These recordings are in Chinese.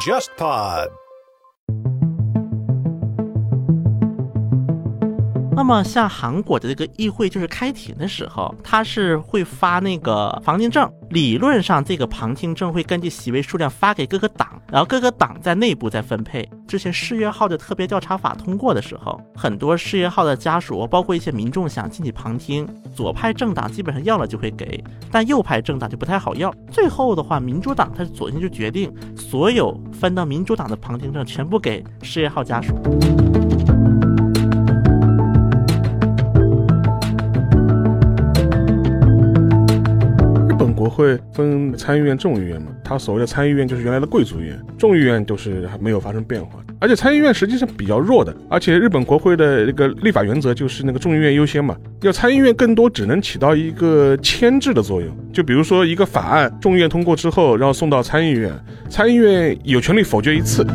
JustPod。那么像韩国的这个议会就是开庭的时候，他是会发那个旁听证。理论上，这个旁听证会根据席位数量发给各个党，然后各个党在内部在分配。之前世越号的特别调查法通过的时候，很多世越号的家属，包括一些民众想进去旁听，左派政党基本上要了就会给，但右派政党就不太好要。最后的话，民主党他是左先就决定，所有分到民主党的旁听证全部给世越号家属。会分参议院、众议院嘛，它所谓的参议院就是原来的贵族院，众议院就是还没有发生变化。而且参议院实际上比较弱的，而且日本国会的那个立法原则就是那个众议院优先嘛，要参议院更多只能起到一个牵制的作用。就比如说一个法案，众议院通过之后，然后送到参议院，参议院有权利否决一次。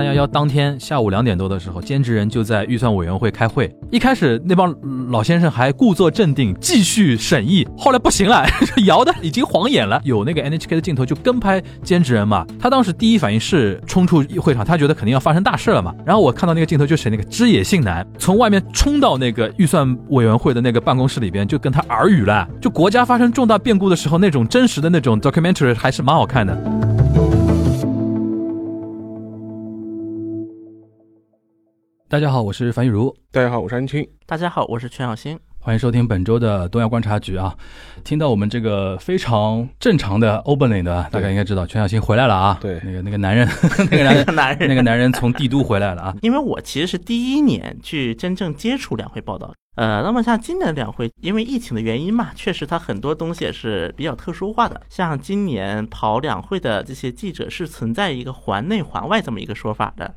三幺幺当天下午两点多的时候，兼职人就在预算委员会开会。一开始那帮老先生还故作镇定，继续审议。后来不行了，摇的已经晃眼了。有那个 NHK 的镜头就跟拍兼职人嘛。他当时第一反应是冲出会场，他觉得肯定要发生大事了嘛。然后我看到那个镜头就是那个知野信男从外面冲到那个预算委员会的那个办公室里边，就跟他耳语了。就国家发生重大变故的时候，那种真实的那种 documentary 还是蛮好看的。大家好，我是樊玉茹。大家好，我是安青。大家好，我是全小新。欢迎收听本周的东亚观察局啊！听到我们这个非常正常的 opening 的，大家应该知道全小新回来了啊！对，那个那个男人，那个男人，男人，那个男人从帝都回来了啊！因为我其实是第一年去真正接触两会报道，呃，那么像今年的两会，因为疫情的原因嘛，确实它很多东西也是比较特殊化的。像今年跑两会的这些记者是存在一个环内环外这么一个说法的。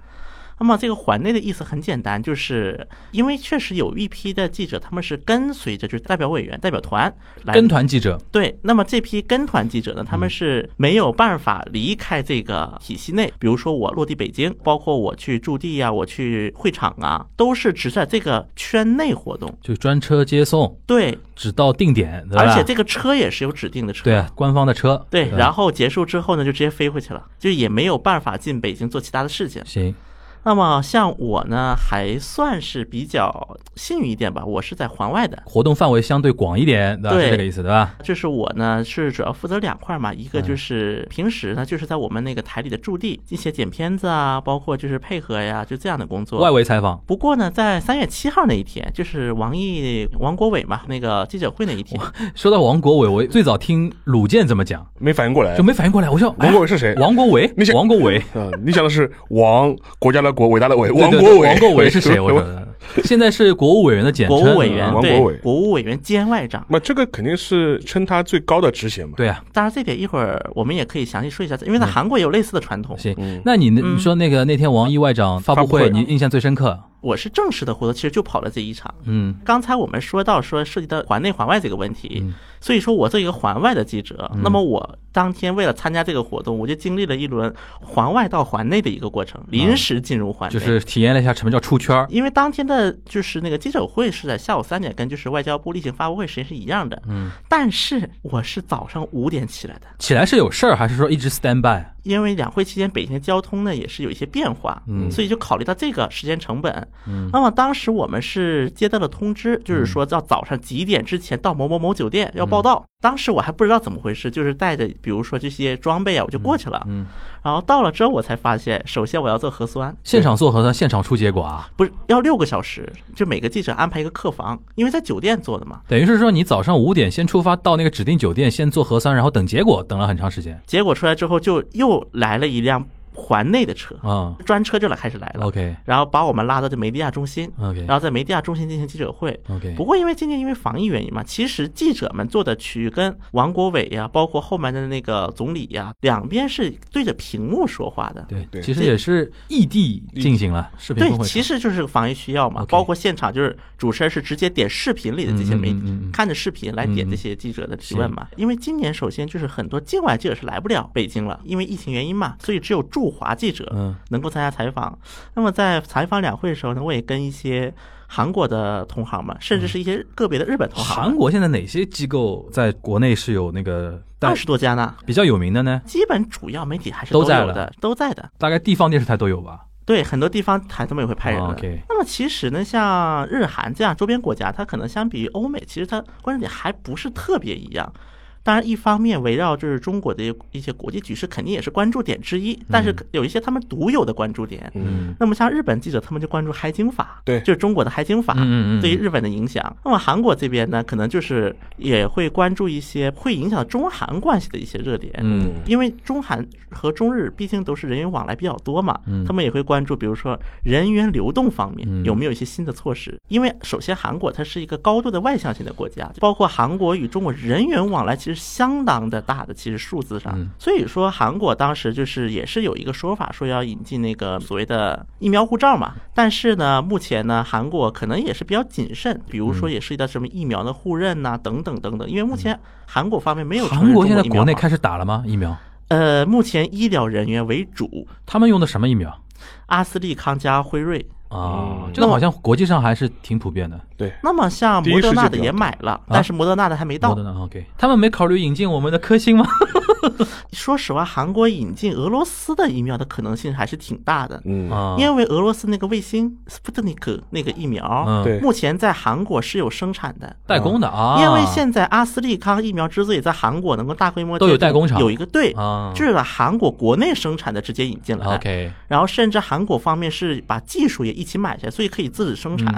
那么这个环内的意思很简单，就是因为确实有一批的记者，他们是跟随着就是代表委员、代表团来跟团记者。对，那么这批跟团记者呢，他们是没有办法离开这个体系内。比如说我落地北京，包括我去驻地呀，我去会场啊，都是只在这个圈内活动，就专车接送。对，只到定点，而且这个车也是有指定的车，对，官方的车。对，然后结束之后呢，就直接飞回去了，就也没有办法进北京做其他的事情。行。那么像我呢，还算是比较幸运一点吧。我是在环外的，活动范围相对广一点，对吧？是这个意思，对吧？就是我呢，是主要负责两块嘛。一个就是平时呢，就是在我们那个台里的驻地，一些剪片子啊，包括就是配合呀，就这样的工作。外围采访。不过呢，在三月七号那一天，就是王毅、王国伟嘛，那个记者会那一天。说到王国伟，我最早听鲁健怎么讲，没反应过来，就没反应过来。我说王国伟是谁？王国伟，你想王国伟？嗯，你想的是王国家的。国伟大的伟，王国伟，王国伟是谁？我说，现在是国务委员的简称，国务委员，王国伟，国务委员兼外长。那这个肯定是称他最高的职衔嘛？对啊，当然这点一会儿我们也可以详细说一下，因为在韩国也有类似的传统。行，那你你说那个那天王毅外长发布会，你印象最深刻？我是正式的活动，其实就跑了这一场。嗯，刚才我们说到说涉及到环内环外这个问题，所以说我作为一个环外的记者，那么我当天为了参加这个活动，我就经历了一轮环外到环内的一个过程，临时进入环内，就是体验了一下什么叫出圈。因为当天的就是那个记者会是在下午三点，跟就是外交部例行发布会时间是一样的。嗯，但是我是早上五点起来的，起来是有事儿还是说一直 stand by？因为两会期间北京的交通呢也是有一些变化，嗯，所以就考虑到这个时间成本，嗯，那么当时我们是接到了通知，就是说到早上几点之前到某某某酒店要报到。当时我还不知道怎么回事，就是带着比如说这些装备啊，我就过去了，嗯，然后到了之后我才发现，首先我要做核酸，现场做核酸，现场出结果啊？不是要六个小时，就每个记者安排一个客房，因为在酒店做的嘛。等于是说你早上五点先出发到那个指定酒店先做核酸，然后等结果，等了很长时间。结果出来之后就又来了一辆。环内的车啊，专车就来开始来了。OK，然后把我们拉到这梅地亚中心。OK，然后在梅地亚中心进行记者会。OK，不过因为今年因为防疫原因嘛，其实记者们坐的区域跟王国伟呀，包括后面的那个总理呀，两边是对着屏幕说话的。对对，其实也是异地进行了视频对，其实就是防疫需要嘛。包括现场就是主持人是直接点视频里的这些媒体，看着视频来点这些记者的提问嘛。因为今年首先就是很多境外记者是来不了北京了，因为疫情原因嘛，所以只有驻华记者。嗯，能够参加采访。那么在采访两会的时候呢，我也跟一些韩国的同行们，甚至是一些个别的日本同行。韩国现在哪些机构在国内是有那个二十多家呢，比较有名的呢？基本主要媒体还是都在的，都在的。大概地方电视台都有吧？对，很多地方台他们也会派人 OK 那么其实呢，像日韩这样周边国家，它可能相比于欧美，其实它关注点还不是特别一样。当然，一方面围绕就是中国的一些国际局势，肯定也是关注点之一。但是有一些他们独有的关注点。嗯，那么像日本记者，他们就关注海警法，对就是中国的海警法对于日本的影响。那么韩国这边呢，可能就是也会关注一些会影响中韩关系的一些热点。嗯因为中韩和中日毕竟都是人员往来比较多嘛，嗯他们也会关注，比如说人员流动方面嗯有没有一些新的措施。因为首先韩国它是一个高度的外向型的国家，包括韩国与中国人员往来其实相当的大的，其实数字上嗯。所以说韩国当时就是也是有一个说法，说要引进那个所谓的疫苗护照嘛。但是呢，目前呢，韩国可能也是比较谨慎，比如说也涉及到什么疫苗的互认呐、等等等等。因为目前韩国方面没有韩国现在国内开始打了吗？疫苗？呃，目前医疗人员为主，他们用的什么疫苗阿斯利康加辉瑞。啊嗯？这个好像国际上还是挺普遍的。对，那么像摩德纳的也买了，但是摩德纳的还没到摩德。纳 OK，他们没考虑引进我们的科兴吗？说实话，韩国引进俄罗斯的疫苗的可能性还是挺大的，嗯，啊，因为俄罗斯那个卫星 Sputnik 那个疫苗，目前在韩国是有生产的。代工的啊，因为现在阿斯利康疫苗之所以在韩国能够大规模都有代工厂。有一个队，啊，就是把韩国国内生产的直接引进来。OK，然后甚至韩国方面是把技术也一起买下来，所以可以自己生产。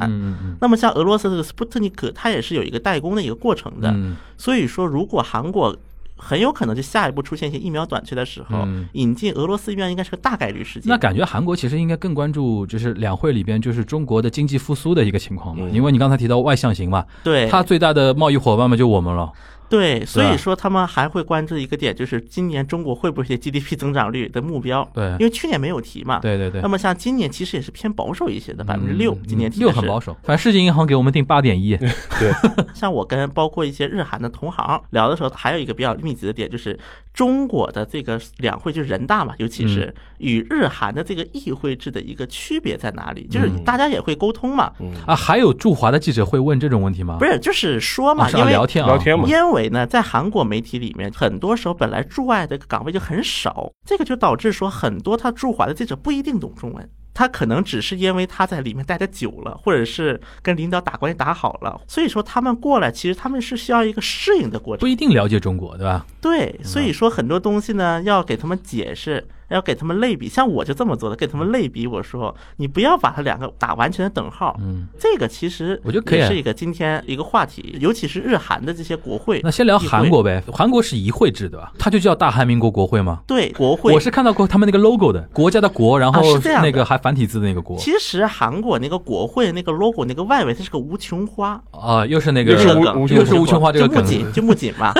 那么像俄罗斯的 Sputnik，它也是有一个代工的一个过程的。嗯。所以说，如果韩国很有可能就下一步出现一些疫苗短缺的时候，嗯。引进俄罗斯疫苗应该是个大概率事件。那感觉韩国其实应该更关注，就是两会里边就是中国的经济复苏的一个情况嘛，嗯。因为你刚才提到外向型嘛，对。它最大的贸易伙伴嘛就我们了，对，所以说他们还会关注一个点，就是今年中国会不会有 GDP 增长率的目标？对因为去年没有提嘛。对对对那，么像今年其实也是偏保守一些的，百分之六嗯，今年提的是六很保守，反正世界银行给我们定八点一，对，像我跟包括一些日韩的同行聊的时候，还有一个比较密集的点，就是中国的这个两会，就是人大嘛，尤其是与日韩的这个议会制的一个区别在哪里？就是大家也会沟通嘛，啊，还有驻华的记者会问这种问题吗？不是，就是说嘛，因为要聊天啊，聊天嘛因为呢，在韩国媒体里面，很多时候本来驻外的岗位就很少，这个就导致说很多他驻华的记者不一定懂中文。他可能只是因为他在里面待的久了，或者是跟领导打关系打好了，所以说他们过来，其实他们是需要一个适应的过程不。一定了解中国，对吧？对，所以说很多东西呢，要给他们解释，要给他们类比。像我就这么做的，给他们类比，我说你不要把它两个打完全的等号。嗯，这个其实我觉得可以也是一个今天一个话题，尤其是日韩的这些国会。那先聊韩国呗，韩国是议会制的吧？它就叫大韩民国国会吗？对国会，我是看到过他们那个 logo 的，国家的国，然啊后是那个还繁体字的那个国，其实韩国那个国会那个 logo 那个外围它是个无穷花，啊，又是那个又是无穷又是无穷花这个梗，就木槿就木槿嘛。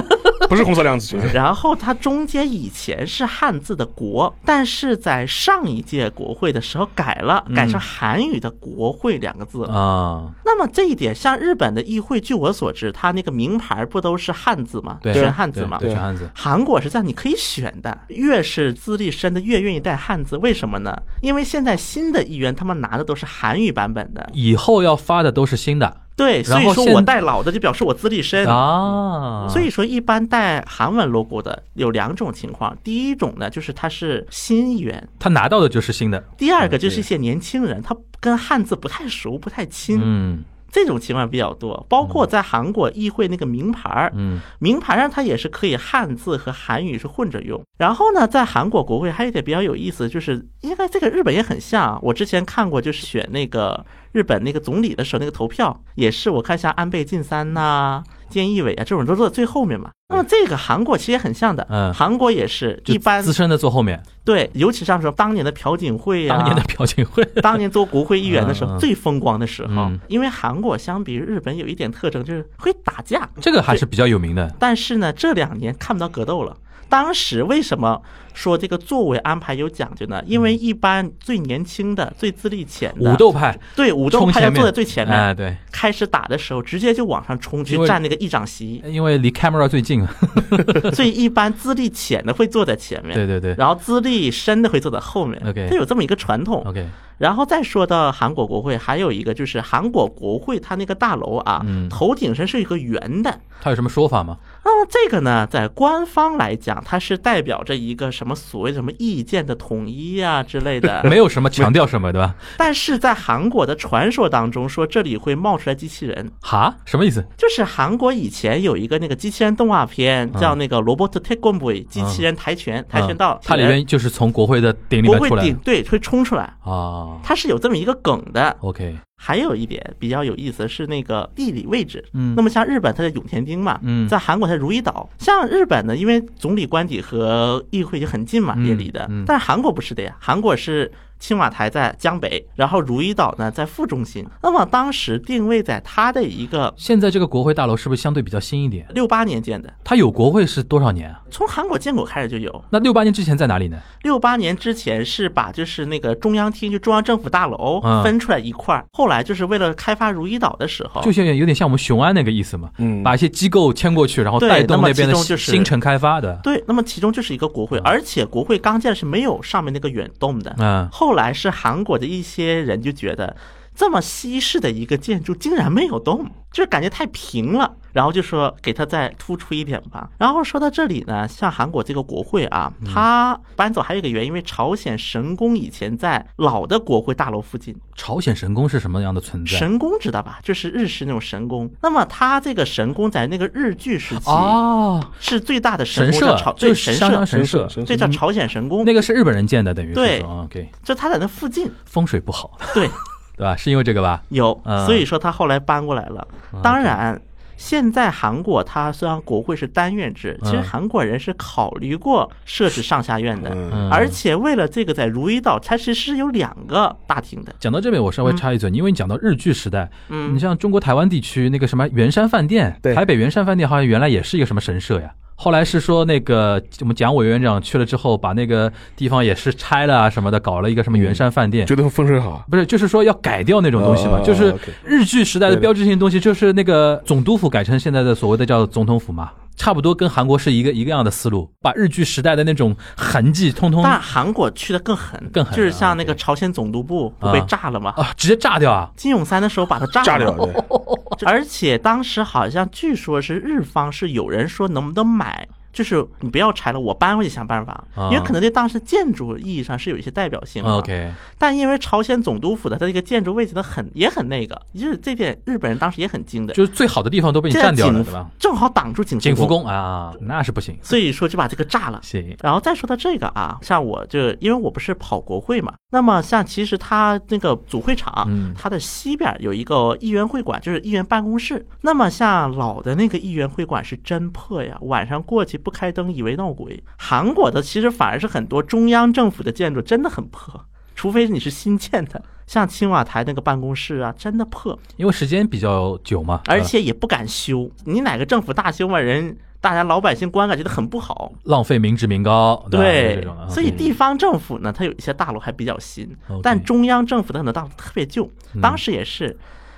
不是红色量子，然后它中间以前是汉字的国，但是在上一届国会的时候改了，改成韩语的国会两个字了。啊，那么这一点，像日本的议会，据我所知，它那个名牌不都是汉字吗？对，选汉字嘛。对，选汉字，韩国是这样，你可以选的，越是资历深的越愿意带汉字，为什么呢？因为现在新的议员他们拿的都是韩语版本的，以后要发的都是新的对，所以说我带老的就表示我资历深。啊，所以说，一般带韩文 logo 的有两种情况，第一种呢，就是他是新议员；他拿到的就是新的，第二个就是一些年轻人，他跟汉字不太熟、不太亲，嗯这种情况比较多。包括在韩国议会那个名牌儿，嗯名牌上它也是可以汉字和韩语是混着用。然后呢，在韩国国会还有一点比较有意思，就是应该这个日本也很像啊。我之前看过，就是选那个日本那个总理的时候，那个投票也是我看像安倍晋三呐、菅义伟啊这种都坐在最后面嘛。那么这个韩国其实也很像的，嗯。韩国也是一般资深的坐后面，对，尤其像说当年的朴槿惠啊，当年的朴槿惠，当年做国会议员的时候最风光的时候嗯，因为韩国相比日本有一点特征就是会打架，这个还是比较有名的，但是呢，这两年看不到格斗了。当时为什么说这个座位安排有讲究呢？因为一般最年轻的、最资历浅的武斗派对武斗派要坐在最前面，哎，对，开始打的时候直接就往上冲去占那个议长席，因为离 camera 最近，所以一般资历浅的会坐在前面，对对对然后资历深的会坐在后面。OK 它有这么一个传统。，OK，然后再说到韩国国会，还有一个就是韩国国会它那个大楼啊，嗯头顶上是一个圆的。它有什么说法吗？那么这个呢，在官方来讲，它是代表着一个什么所谓什么意见的统一啊之类的。没有什么强调什么，对吧？但是在韩国的传说当中说，这里会冒出来机器人。哈，什么意思？就是韩国以前有一个那个机器人动画片，嗯叫那个《罗伯特·泰棍 boy》机器人跆拳跆拳道嗯，它里面就是从国会的顶里面出来对会冲出来，啊。它是有这么一个梗的。OK，还有一点比较有意思的是那个地理位置，嗯。那么像日本它的永田町嘛，嗯。在韩国它如意岛，像日本呢，因为总理官邸和议会就很近嘛，嗯也离的嗯，但是韩国不是的呀，韩国是。青瓦台在江北，然后如意岛呢在副中心。那么当时定位在它的一个现在这个国会大楼是不是相对比较新一点？六八年建的，它有国会是多少年啊？从韩国建国开始就有。那六八年之前在哪里呢？六八年之前是把就是那个中央厅，就中央政府大楼嗯分出来一块儿，后来就是为了开发如意岛的时候，就像有点像我们雄安那个意思嘛，嗯把一些机构迁过去，然后带动那边的就是新城开发的。对，那么其中就是一个国会，而且国会刚建是没有上面那个远洞的。嗯，后来是韩国的一些人就觉得，这么西式的一个建筑竟然没有动，就是感觉太平了，然后就说给他再突出一点吧。然后说到这里呢，像韩国这个国会啊，他搬走还有一个原因，因为朝鲜神宫以前在老的国会大楼附近，朝鲜神宫是什么样的存在？神宫知道吧？就是日式那种神宫。那么它这个神宫在那个日据时期哦，是最大的神社朝对神就是商鞅社，神社，神这叫朝鲜神宫。那个是日本人建的，等于对 OK，就他在那附近，风水不好，对，对吧？是因为这个吧？有嗯，所以说他后来搬过来了。啊当然，现在韩国它虽然国会是单院制，其实嗯韩国人是考虑过设置上下院的，而且为了这个，在如意岛它其实是有两个大厅的。讲到这边，我稍微插一嘴，因为你讲到日剧时代，嗯。你像中国台湾地区那个什么圆山饭店，对。台北圆山饭店好像原来也是一个什么神社呀。后来是说那个我们蒋委员长去了之后，把那个地方也是拆了啊什么的，搞了一个什么圆山饭店。觉得风水好，不是，就是说要改掉那种东西嘛，哦就是日据时代的。标志性东西，就是那个总督府改成现在的所谓的叫总统府嘛，差不多跟韩国是一个一个样的思路，把日剧时代的那种痕迹通通但韩国去的更狠，更狠就是像那啊个朝鲜总督部不被炸了吗？啊直接炸掉啊！金泳三的时候把它炸掉了 而且当时好像据说是日方是有人说能不能买，就是你不要拆了，我搬回去想办法，啊因为可能对当时建筑意义上是有一些代表性的。OK，但因为朝鲜总督府的它这个建筑位置的很也很那个，就是这点日本人当时也很精的，就是最好的地方都被你占掉了，对吧？正好挡住景景福福宫，啊，那是不行。所以说就把这个炸了。行，然后再说到这个啊，像我就因为我不是跑国会嘛，那么像其实它那个主会场，嗯它的西边有一个议员会馆，就是议员办公室。那么像老的那个议员会馆是真破呀，晚上过去不开灯，以为闹鬼。韩国的其实反而是很多中央政府的建筑真的很破，除非你是新建的，像青瓦台那个办公室啊，真的破，因为时间比较久嘛，而且也不敢修。你哪个政府大修嘛，人大家老百姓观感觉得很不好。呃浪费民脂民膏，对所以地方政府呢，它有一些大楼还比较新但中央政府的很多大楼特别旧嗯，当时也是。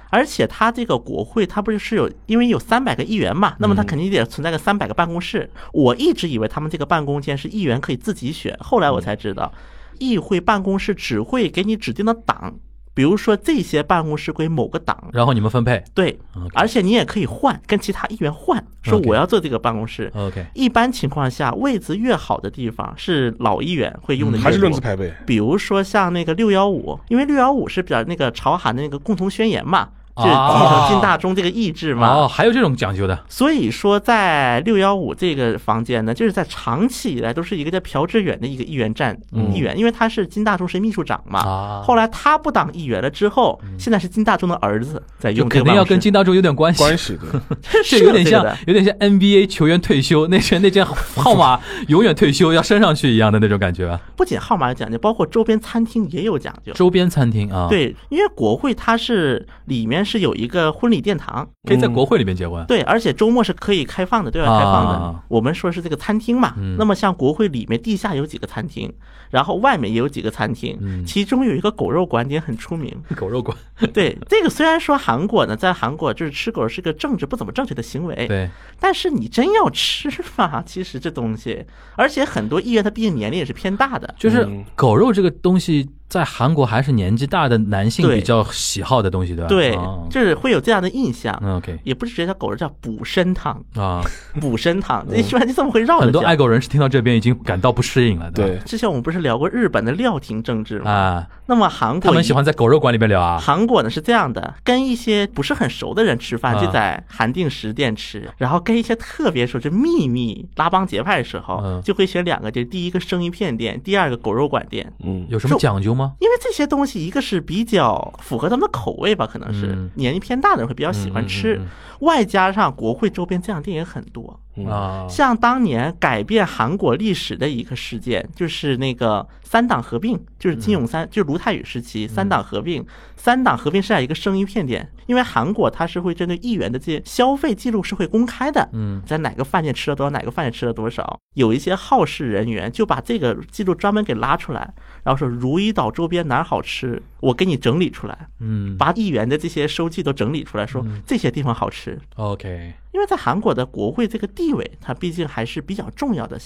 而且它这个国会，它不是有，因为有三百个议员嘛，那么它肯定得存在个三百个办公室。我一直以为他们这个办公间是议员可以自己选，后来我才知道，议会办公室只会给你指定的党，比如说这些办公室归某个党，然后你们分配。对，而且你也可以换，跟其他议员换，说我要做这个办公室。，OK，一般情况下，位置越好的地方是老议员会用的还是论资排辈。比如说像那个六幺五，因为六幺五是比较那个朝韩的那个共同宣言嘛，就是继承金大中这个意志嘛。哦，还有这种讲究的，所以说，在六幺五这个房间呢，就是在长期以来都是一个叫朴志远的一个议员站嗯议员，因为他是金大中是秘书长嘛。啊后来他不当议员了之后，现在是金大中的儿子在用肯定要跟金大中有点关系。关系的，公室，这有点像有点像 NBA 球员退休，那些那件号码 永远退休要升上去一样的那种感觉啊。不仅号码有讲究，包括周边餐厅也有讲究。周边餐厅啊，，对，因为国会它是里面是有一个婚礼殿堂，可以在国会里面结婚。对，而且周末是可以开放的，对外开放的。啊我们说是这个餐厅嘛，嗯那么像国会里面地下有几个餐厅，然后外面也有几个餐厅，嗯。其中有一个狗肉馆也很出名。狗肉馆，对，这个虽然说韩国呢，在韩国就是吃狗是个政治不怎么正确的行为，对，但是你真要吃嘛，其实这东西，而且很多议员他毕竟年龄也是偏大的，就是嗯。狗肉这个东西，在韩国还是年纪大的男性比较喜好的东西，对吧？对哦，就是会有这样的印象。嗯，OK。也不是直接叫狗肉，叫补身汤，啊，补身汤，这一般就这么会绕很多爱狗人士听到这边已经感到不适应了，对，之前我们不是聊过日本的料亭政治吗？啊，那么韩国他们喜欢在狗肉馆里面聊啊，韩国呢是这样的，跟一些不是很熟的人吃饭，啊就在韩定食店吃，然后跟一些特别熟，就秘密拉帮结派的时候嗯，就会选两个店，第一个生鱼片店，第二个狗肉馆店。嗯，有什么讲究吗？因为这些东西，一个是比较符合他们的口味吧，可能是嗯年龄偏大的人会比较喜欢吃嗯嗯，外加上国会周边这样的店也很多。啊，像当年改变韩国历史的一个事件，就是那个三党合并，就是金永三，就是卢泰愚时期三党合并。三党合并是在一个生鱼片点，因为韩国它是会针对议员的这些消费记录是会公开的，嗯。在哪个饭店吃了多少，哪个饭店吃了多少，有一些好事人员就把这个记录专门给拉出来，然后说如意岛周边哪儿好吃，我给你整理出来，嗯。把议员的这些收据都整理出来，说这些地方好吃。，OK，因为在韩国的国会这个地位，它毕竟还是比较重要的，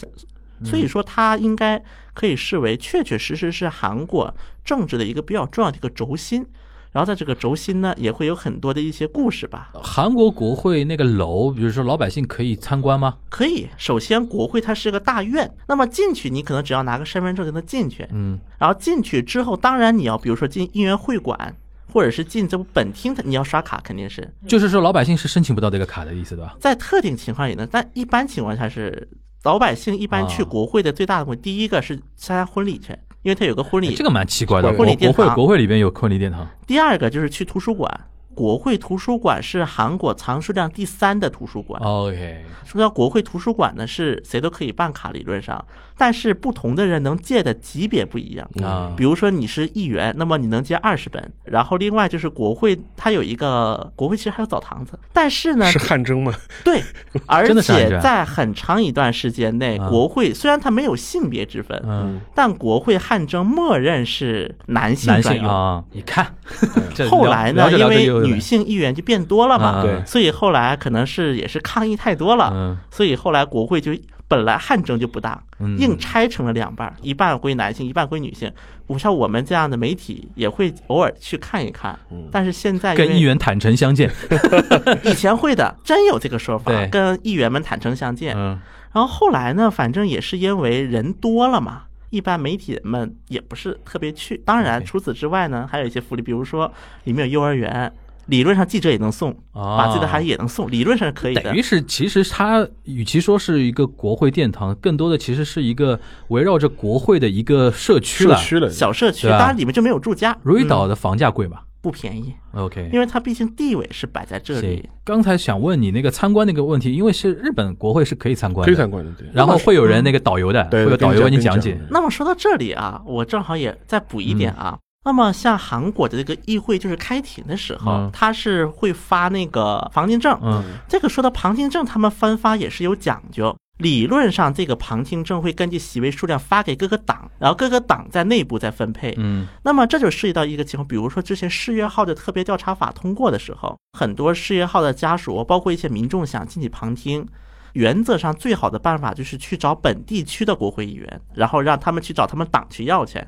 所以说它应该可以视为确确实实是韩国政治的一个比较重要的一个轴心。然后在这个轴心呢，也会有很多的一些故事吧。韩国国会那个楼，比如说老百姓可以参观吗？可以，首先国会它是个大院，那么进去你可能只要拿个身份证就能进去。嗯然后进去之后，当然你要比如说进议员会馆，或者是进这部本厅，你要刷卡肯定是。就是说老百姓是申请不到这个卡的意思，对吧？在特定情况也能，但一般情况下是老百姓一般去啊。国会的最大的目的，第一个是参加婚礼去，因为他有个婚礼；哎这个蛮奇怪的，婚国礼殿堂。国会国会里边有婚礼殿堂，第二个就是去图书馆。国会图书馆是韩国藏书量第三的图书馆。OK，说到国会图书馆呢，是谁都可以办卡，理论上，但是不同的人能借的级别不一样。啊比如说你是议员，那么你能借二十本。然后另外就是国会，它有一个国会其实还有澡堂子，但是呢是，汗蒸吗？对，而 真的是这样且在很长一段时间内，啊国会虽然它没有性别之分，嗯，但国会汗蒸默认是男性专用。性啊，你看，后来呢，因为女性议员就变多了嘛，所以后来可能是也是抗议太多了，嗯。所以后来国会就本来汗蒸就不大，嗯。硬拆成了两半，一半归男性，一半归女性。不像我们这样的媒体也会偶尔去看一看，但是现在跟议员坦诚相见，以前会的，真有这个说法，跟议员们坦诚相见。嗯。然后后来呢，反正也是因为人多了嘛，一般媒体们也不是特别去。当然，除此之外呢，还有一些福利，比如说里面有幼儿园，理论上记者也能送，啊把自己的孩子也能送，理论上是可以的等于。是，其实它与其说是一个国会殿堂，更多的其实是一个围绕着国会的一个社区了。社区了，小社区，当然里面就没有住家。嗯如意岛的房价贵吧不便宜，？OK，因为它毕竟地位是摆在这里。。刚才想问你那个参观那个问题，因为是日本国会是可以参观的，可以参观的，对。然后会有人那个导游的，对会有导游为你讲讲解。那么说到这里啊，我正好也再补一点啊。那么像韩国的这个议会，就是开庭的时候他，是会发那个旁听证。嗯这个说到旁听证，他们分发也是有讲究。理论上，这个旁听证会根据席位数量发给各个党，然后各个党在内部再分配。嗯那么这就涉及到一个情况，比如说之前世越号的特别调查法通过的时候，很多世越号的家属，包括一些民众想进去旁听，原则上最好的办法就是去找本地区的国会议员，然后让他们去找他们党去要去。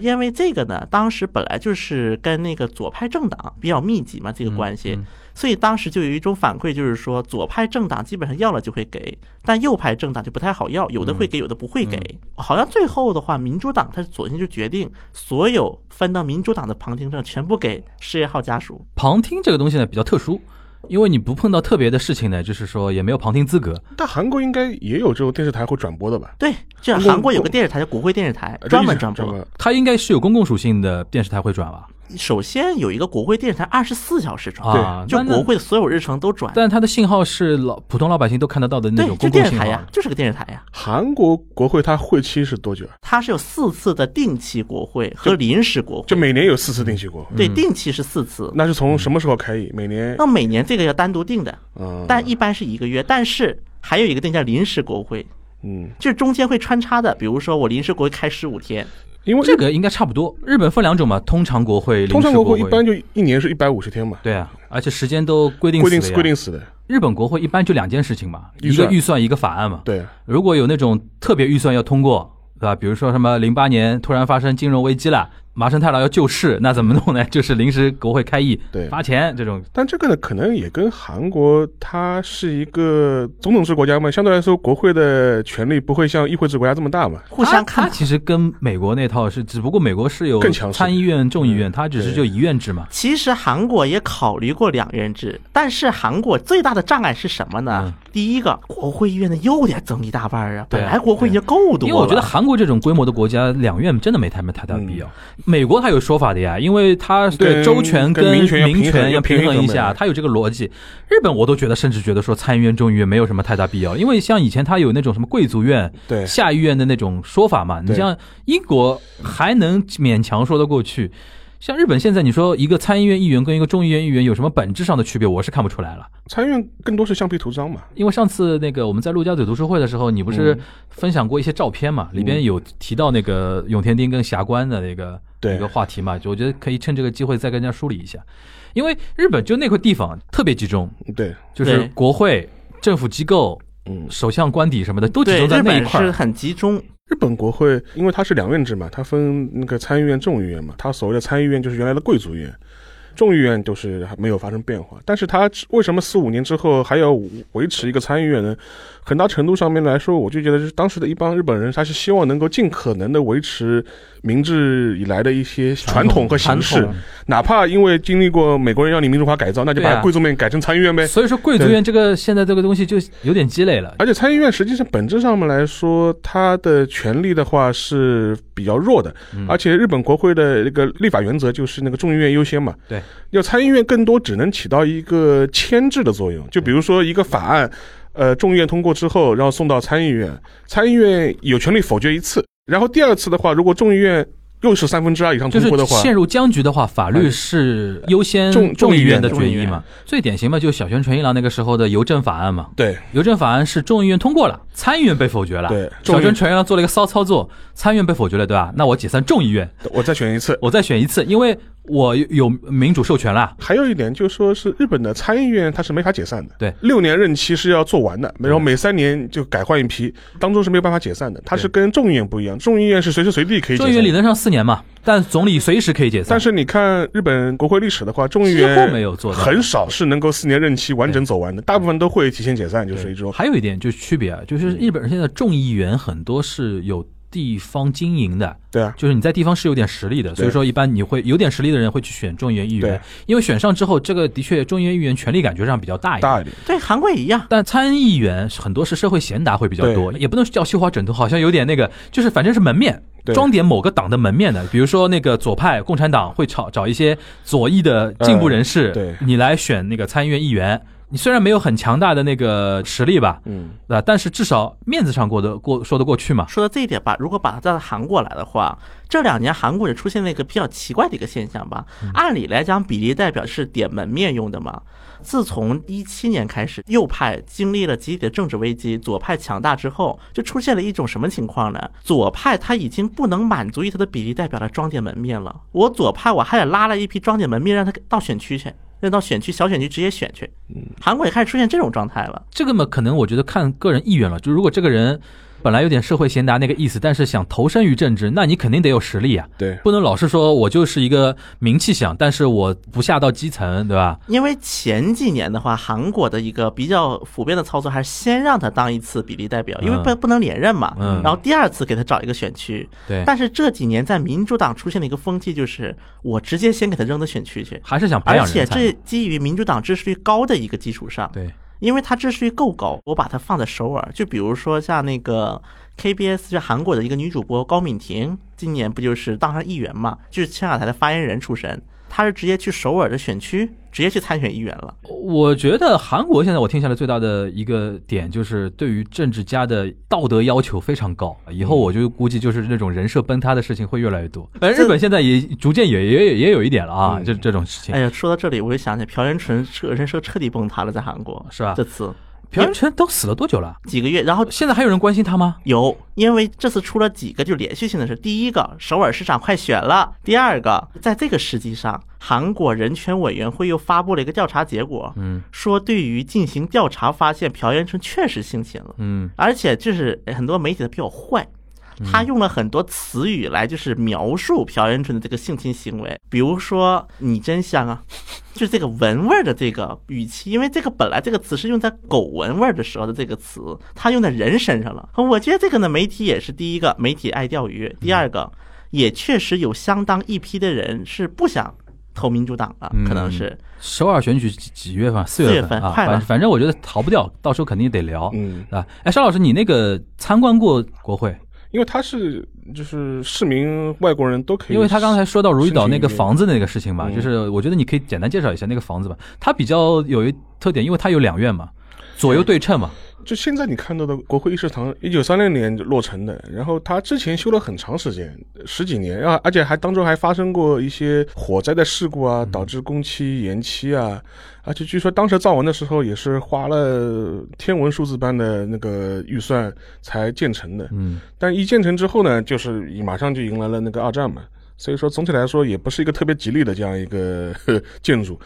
因为这个呢，当时本来就是跟那个左派政党比较密集嘛，这个关系，嗯所以当时就有一种反馈，就是说左派政党基本上要了就会给，但右派政党就不太好要，有的会给，有的不会给。好像最后的话，民主党他索性就决定所有分到民主党的旁听证全部给事业号家属。旁听这个东西呢比较特殊，因为你不碰到特别的事情呢，就是说也没有旁听资格。但韩国应该也有这种电视台会转播的吧？对，这韩国有个电视台叫国会电视台，呃专门转播。它应该是有公共属性的电视台会转吧？首先有一个国会电视台二十四小时转，啊，就国会的所有日程都转。但它的信号是老普通老百姓都看得到的那对，种就公共信号电视台呀，就是个电视台呀。韩国国会它会期是多久啊？它是有四次的定期国会和临时国会，就每年有四次定期国会，对定期是四次，那是从什么时候开议？每年那每年这个要单独定的，嗯，但一般是一个月。但是还有一个定叫临时国会，嗯，就是中间会穿插的，比如说我临时国会开十五天，因为这个应该差不多。日本分两种嘛，通常国会、通常国国会一般就一年是一百五十天嘛，对啊，而且时间都规定规定死规定死的，日本国会一般就两件事情嘛，一个预算，一个法案嘛。对，如果有那种特别预算要通过，对吧？比如说什么零八年突然发生金融危机了，麻生太郎要救市，那怎么弄呢？就是临时国会开议，对发钱这种。但这个呢，可能也跟韩国它是一个总统制国家嘛，相对来说国会的权力不会像议会制国家这么大嘛。互相看。其实跟美国那套是，只不过美国是有更强参议院、众议院，嗯它只是就一院制嘛。其实韩国也考虑过两院制，但是韩国最大的障碍是什么呢？嗯第一个，国会议院的又得增一大半啊，本来国会已经够多了。因为我觉得韩国这种规模的国家，两院真的没太没太大必要。嗯美国它有说法的呀，因为它对跟州权跟民权要平衡一下，平衡的它有这个逻辑。日本我都觉得，甚至觉得说参议院、众议院没有什么太大必要，因为像以前它有那种什么贵族院、对，下议院的那种说法嘛。你像英国还能勉强说得过去，像日本现在你说一个参议院议员跟一个众议院议员有什么本质上的区别，我是看不出来了。参议院更多是橡皮图章嘛。因为上次那个我们在陆家嘴读书会的时候，你不是嗯分享过一些照片嘛？里边有提到那个永田町跟霞关的那个一个话题嘛，就我觉得可以趁这个机会再跟人家梳理一下。因为日本就那块地方特别集中，对，就是国会、政府机构、嗯，首相官邸什么的都集中在那一块是。很集中，日本国会因为它是两院制嘛，它分那个参议院、众议院嘛。它所谓的参议院就是原来的贵族院，众议院都是还没有发生变化。但是他为什么四五年之后还要维持一个参议院呢？很大程度上面来说，我就觉得是当时的一帮日本人，他是希望能够尽可能的维持明治以来的一些传统和形式，哪怕因为经历过美国人要你民主化改造，那就把贵族院改成参议院呗。所以说贵族院这个现在这个东西就有点积累了。而且参议院实际上本质上面来说，它的权力的话是比较弱的，嗯而且日本国会的那个立法原则就是那个众议院优先嘛。对，要参议院更多只能起到一个牵制的作用，就比如说一个法案，呃，众议院通过之后，然后送到参议院，参议院有权利否决一次，然后第二次的话，如果众议院又是三分之二以上就是通过的话，陷入僵局的话，法律是优先众众议院的决议嘛。最典型嘛，就小泉纯一郎那个时候的邮政法案嘛。对邮政法案是众议院通过了，参议院被否决了。对，小泉纯一郎做了一个骚操作，参议院被否决了，对吧？那我解散众议院，我再选一次。我再选一次，因为我有民主授权了。还有一点就是说，是日本的参议院它是没法解散的，对，六年任期是要做完的，然后每三年就改换一批，当中是没有办法解散的。它是跟众议院不一样，众议院是随时随地可以解散。众议院理论上四年嘛，但总理随时可以解散。但是你看日本国会历史的话，众议几乎院没有做到很少是能够四年任期完整走完的，大部分都会提前解散，就属于这种。还有一点就是区别啊，就是日本人现在众议员很多是有地方经营的，对啊，就是你在地方是有点实力的，所以说一般你会有点实力的人会去选众议院议员，因为选上之后，这个的确众议院议员权力感觉上比较大一点。大一点。对韩国也一样。但参议员很多是社会贤达会比较多，也不能叫绣花枕头，好像有点那个，就是反正是门面，对装点某个党的门面的。比如说那个左派共产党会找找一些左翼的进步人士，呃对你来选那个参议院议员。你虽然没有很强大的那个实力吧，嗯，对吧？但是至少面子上过得过说得过去嘛。说到这一点吧，如果把它带到韩国来的话，这两年韩国也出现了一个比较奇怪的一个现象吧。按理来讲，比例代表是点门面用的嘛。自从一七年开始，右派经历了集体的政治危机，左派强大之后，就出现了一种什么情况呢？左派他已经不能满足于他的比例代表来装点门面了。我左派我还得拉了一批装点门面，让他到选区去，那到选区小选区直接选去。韩国也开始出现这种状态了。这个嘛，可能我觉得看个人意愿了。就如果这个人本来有点社会贤达那个意思，但是想投身于政治，那你肯定得有实力啊，对，不能老是说我就是一个名气响，但是我不下到基层，对吧？因为前几年的话，韩国的一个比较普遍的操作还是先让他当一次比例代表，因为不嗯不能连任嘛，嗯。然后第二次给他找一个选区。对，但是这几年在民主党出现的一个风气，就是我直接先给他扔到选区去，还是想培而且养人才。这基于民主党支持率高的一个基础上，对，因为他支持率够高，我把它放在首尔，就比如说像那个 KBS 就韩国的一个女主播高敏婷，今年不就是当上议员嘛，就是青瓦台的发言人出身。他是直接去首尔的选区，直接去参选议员了。我觉得韩国现在我听下来最大的一个点就是对于政治家的道德要求非常高，以后我就估计就是那种人设崩塌的事情会越来越多。反正日本现在也逐渐也也也有一点了啊，嗯这这种事情哎。呀，说到这里，我就想起朴元淳彻人设彻底崩塌了，在韩国是吧这次朴元淳都死了多久了？几个月，然后现在还有人关心他吗？有，因为这次出了几个就连续性的事。第一个，首尔市长快选了；第二个，在这个时机上，韩国人权委员会又发布了一个调查结果，嗯说对于进行调查发现朴元淳确实性侵了，嗯而且就是很多媒体都比较坏。他用了很多词语来就是描述朴元淳的这个性侵行为，比如说“你真香啊”，就是这个闻味儿的这个语气，因为这个本来这个词是用在狗闻味儿的时候的这个词，他用在人身上了。我觉得这个呢，媒体也是第一个，媒体爱钓鱼；第二个，也确实有相当一批的人是不想投民主党了，可能是首尔选举几几月份？四四月份啊，份快了反反正我觉得逃不掉，到时候肯定得聊，嗯，啊。哎，邵老师，你那个参观过国会？因为他是就是市民外国人都可以，因为他刚才说到如意岛那个房子那个事情嘛，嗯就是我觉得你可以简单介绍一下那个房子吧。它比较有一特点，因为它有两院嘛，左右对称嘛。就现在你看到的国会议事堂，一九三六年落成的，然后它之前修了很长时间，十几年，啊而且还当中还发生过一些火灾的事故啊，导致工期延期啊，而且据说当时造完的时候也是花了天文数字般的那个预算才建成的，嗯，但一建成之后呢，就是马上就迎来了那个二战嘛，所以说总体来说也不是一个特别吉利的这样一个呵 建筑。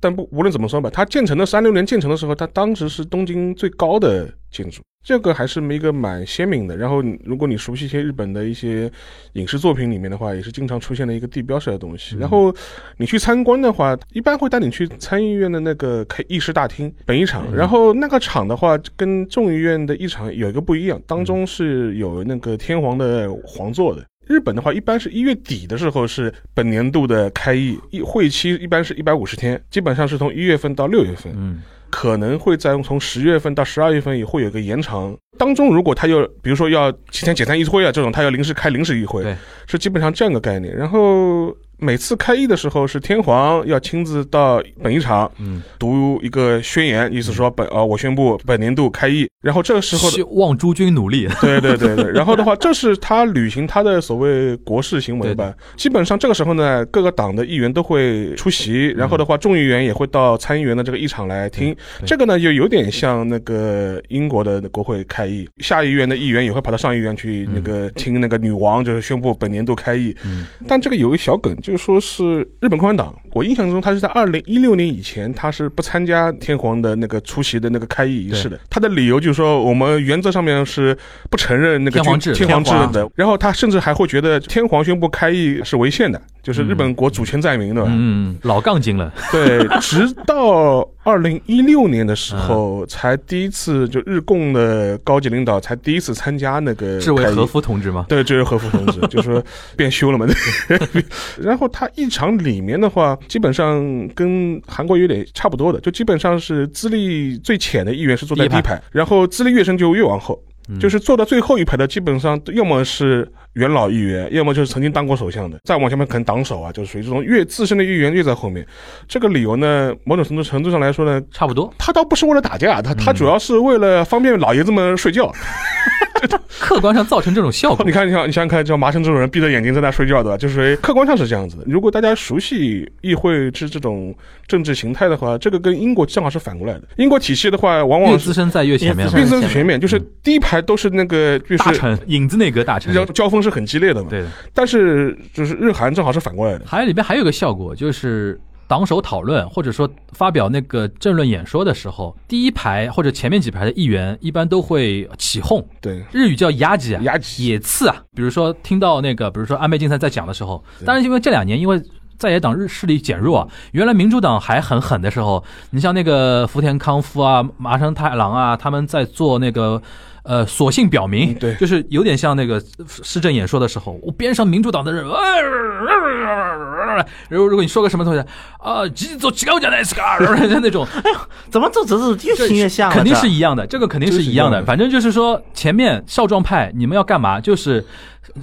但不无论怎么说吧，它建成的三六年建成的时候，它当时是东京最高的建筑，这个还是一个蛮鲜明的。然后如果你熟悉一些日本的一些影视作品里面的话，也是经常出现的一个地标式的东西。然后你去参观的话，一般会带你去参议院的那个开议事大厅本议场，然后那个场的话跟众议院的议场有一个不一样，当中是有那个天皇的皇座的。日本的话，一般是一月底的时候是本年度的开议，议会期一般是一百五十天，基本上是从一月份到六月份，嗯，可能会在从十月份到十二月份也会有一个延长。当中如果他又比如说要提前解散议会啊这种，他要临时开临时议会对，是基本上这样个概念。然后每次开议的时候是天皇要亲自到本议场，嗯，读一个宣言，意思说本啊、我宣布本年度开议。然后这个时候的希望诸君努力。对对对对，然后的话，这是他履行他的所谓国事行为吧。基本上这个时候呢，各个党的议员都会出席，然后的话，众议员也会到参议员的这个议场来听。这个呢，就有点像那个英国的国会开议，下议院的议员也会跑到上议院去那个听那个女王就是宣布本年度开议。嗯但这个有个小梗，就是说是日本共产党，我印象中他是在二零一六年以前，他是不参加天皇的那个出席的那个开议仪式的。他的理由就是说，我们原则上面是不承认那个天皇制天皇制的。然后他甚至还会觉得天皇宣布开议是违宪的，就是日本国主权在民，对吧？嗯，老杠精了。对，直到二零一六年的时嗯候，才第一次就日共的高级领导才第一次参加那个开议志为和夫同志吗？对，这是和夫同志，就是说变修了嘛。然后他一场里面的话，基本上跟韩国有点差不多的，就基本上是资历最浅的议员是坐在第一排，然后资历越深就越往后。就是坐到最后一排的，基本上要么是元老议员，要么就是曾经当过首相的，再往前面可能党首啊，就是属于这种越资深的议员越在后面。这个理由呢，某种程度程度上来说呢，差不多，他倒不是为了打架，他他主要是为了方便老爷子们睡觉。客观上造成这种效果你。看，你看，你想想看，像麻生这种人闭着眼睛在那睡觉，对吧？就是属于客观上是这样子的。如果大家熟悉议会制这种政治形态的话，这个跟英国正好是反过来的。英国体系的话，往往是资深在越前面嘛越资深全面，就是第一排都是那个就是大臣影子内阁大臣。交交锋是很激烈的嘛。对的，但是就是日韩正好是反过来的。还有里边还有一个效果，就是党首讨论或者说发表那个政论演说的时候，第一排或者前面几排的议员一般都会起哄，对，日语叫压击啊，野刺啊。比如说听到那个，比如说安倍晋三在讲的时候，当然因为这两年因为。在野党日势力减弱啊，原来民主党还很狠的时候，你像那个福田康夫啊、麻生太郎啊，他们在做那个呃索性表明，嗯对就是有点像那个市政演说的时候，我边上民主党的人，然后如果你说个什么东西啊，几做几个讲的 是个，那种怎么走走走越听越像了？肯定这是一样的，这个肯定是一样的。反正就是说，前面少壮派你们要干嘛？就是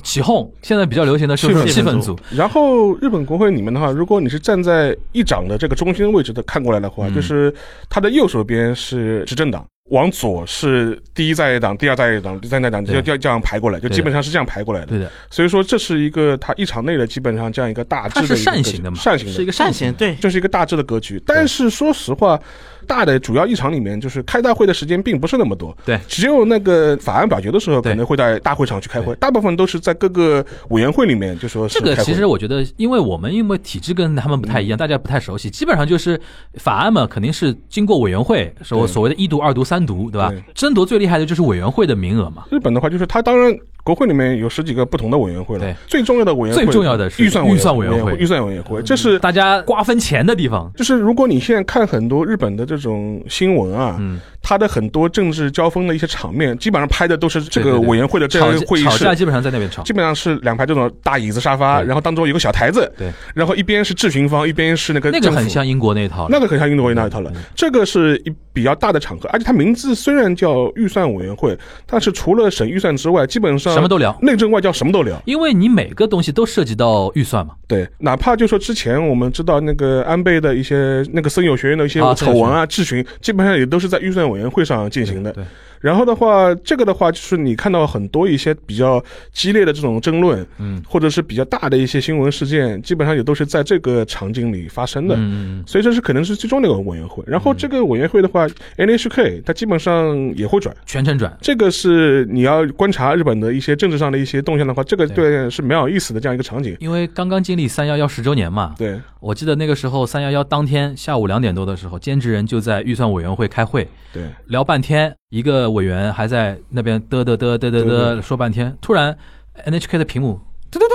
起哄，现在比较流行的是气氛组，然后日本国会里面的话，如果你是站在议长的这个中心位置的看过来的话，嗯就是他的右手边是执政党。往左是第一在野党、第二在野党、第三在野党，就对。就这样排过来，就基本上是这样排过来的。对的，所以说，这是一个他一场内的基本上这样一个大致它是的一个扇形的嘛，扇形的。是一个扇形对，这是一个大致的格局。但是说实话，大的主要议场里面，就是开大会的时间并不是那么多。对。只有那个法案表决的时候，可能会在大会场去开会，大部分都是在各个委员会里面，就说是这个其实我觉得，因为我们因为体制跟他们不太一样，大家不太熟悉，基本上就是法案嘛，肯定是经过委员会，所对。所谓的一读、二读、三读，对吧对？争夺最厉害的就是委员会的名额嘛。日本的话，就是他当然国会里面有十几个不同的委员会了对，最重要的委员会，最重要的是预算预算委员会。预算委员会，这是大家瓜分钱的地方。就是如果你现在看很多日本的这种新闻啊，嗯，它的很多政治交锋的一些场面，基本上拍的都是这个委员会的这吵个会议室。吵架，基本上在那边吵。基本上是两排这种大椅子沙发，然后当中有个小台子，对，然后一边是质询方，一边是那个那个很像英国那一套的，那个很像印度维那一套了。这个是一比较大的场合，而且它名字虽然叫预算委员会，但是除了审预算之外，基本上什么都聊。内政外交什么都聊。因为你每个东西都涉及到预算嘛，对，哪怕就说之前我们知道那个安倍的一些那个森友学院的一些啊丑闻啊、质询，基本上也都是在预算委员会上进行的。对，然后的话，这个的话就是你看到很多一些比较激烈的这种争论，嗯或者是比较大的一些新闻事件，基本上也都是在这个场景里发生的。嗯，所以这是可能是最终的一个委员会。然后这个委员会的话，NHK 它基本上也会转。全程转。这个是你要观察日本的一些政治上的一些动向的话，这个对对是蛮有意思的这样一个场景。因为刚刚经历三幺幺十周年嘛，对我记得那个时候三幺幺当天下午两点多的时候，兼职人就在预算委员会开会，对聊半天，一个委员还在那边嘚嘚嘚嘚嘚嘚说半天突然 nhk 的屏幕嘟嘟嘟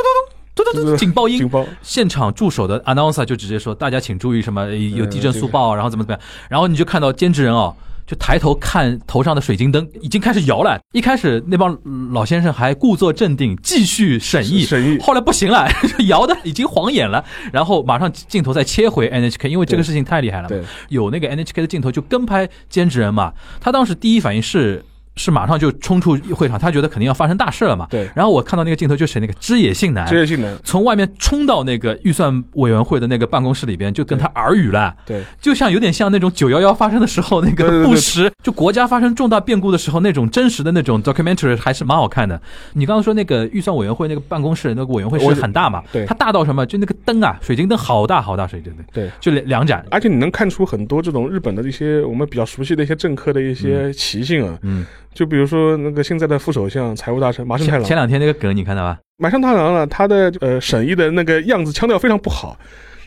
嘟嘟嘟嘟警报音现场助手的 announcer 就直接说大家请注意什么有地震速报然后怎么怎么样。然后你就看到兼职人哦就抬头看头上的水晶灯，已经开始摇了。一开始那帮老先生还故作镇定，继续审议，审议后来不行了，摇的已经晃眼了，然后马上镜头再切回 NHK，因为这个事情太厉害了。对有那个 NHK 的镜头就跟拍监制人嘛，他当时第一反应是是马上就冲出会场，他觉得肯定要发生大事了嘛。对然后我看到那个镜头就是那个枝野信男枝野信男，从外面冲到那个预算委员会的那个办公室里边，就跟他耳语了。对就像有点像那种九幺幺发生的时候那个布什，就国家发生重大变故的时候那种真实的那种 documentary 还是蛮好看的。你刚刚说那个预算委员会那个办公室那个委员会是很大嘛？对它大到什么？就那个灯啊，水晶灯好大好大，水晶灯对。就两两盏。而且你能看出很多这种日本的一些我们比较熟悉的一些政客的一些习性啊，嗯，就比如说那个现在的副首相、财务大臣麻生太郎，前前两天那个梗你看到吧？麻生太郎呢，他的呃审议的那个样子腔调非常不好。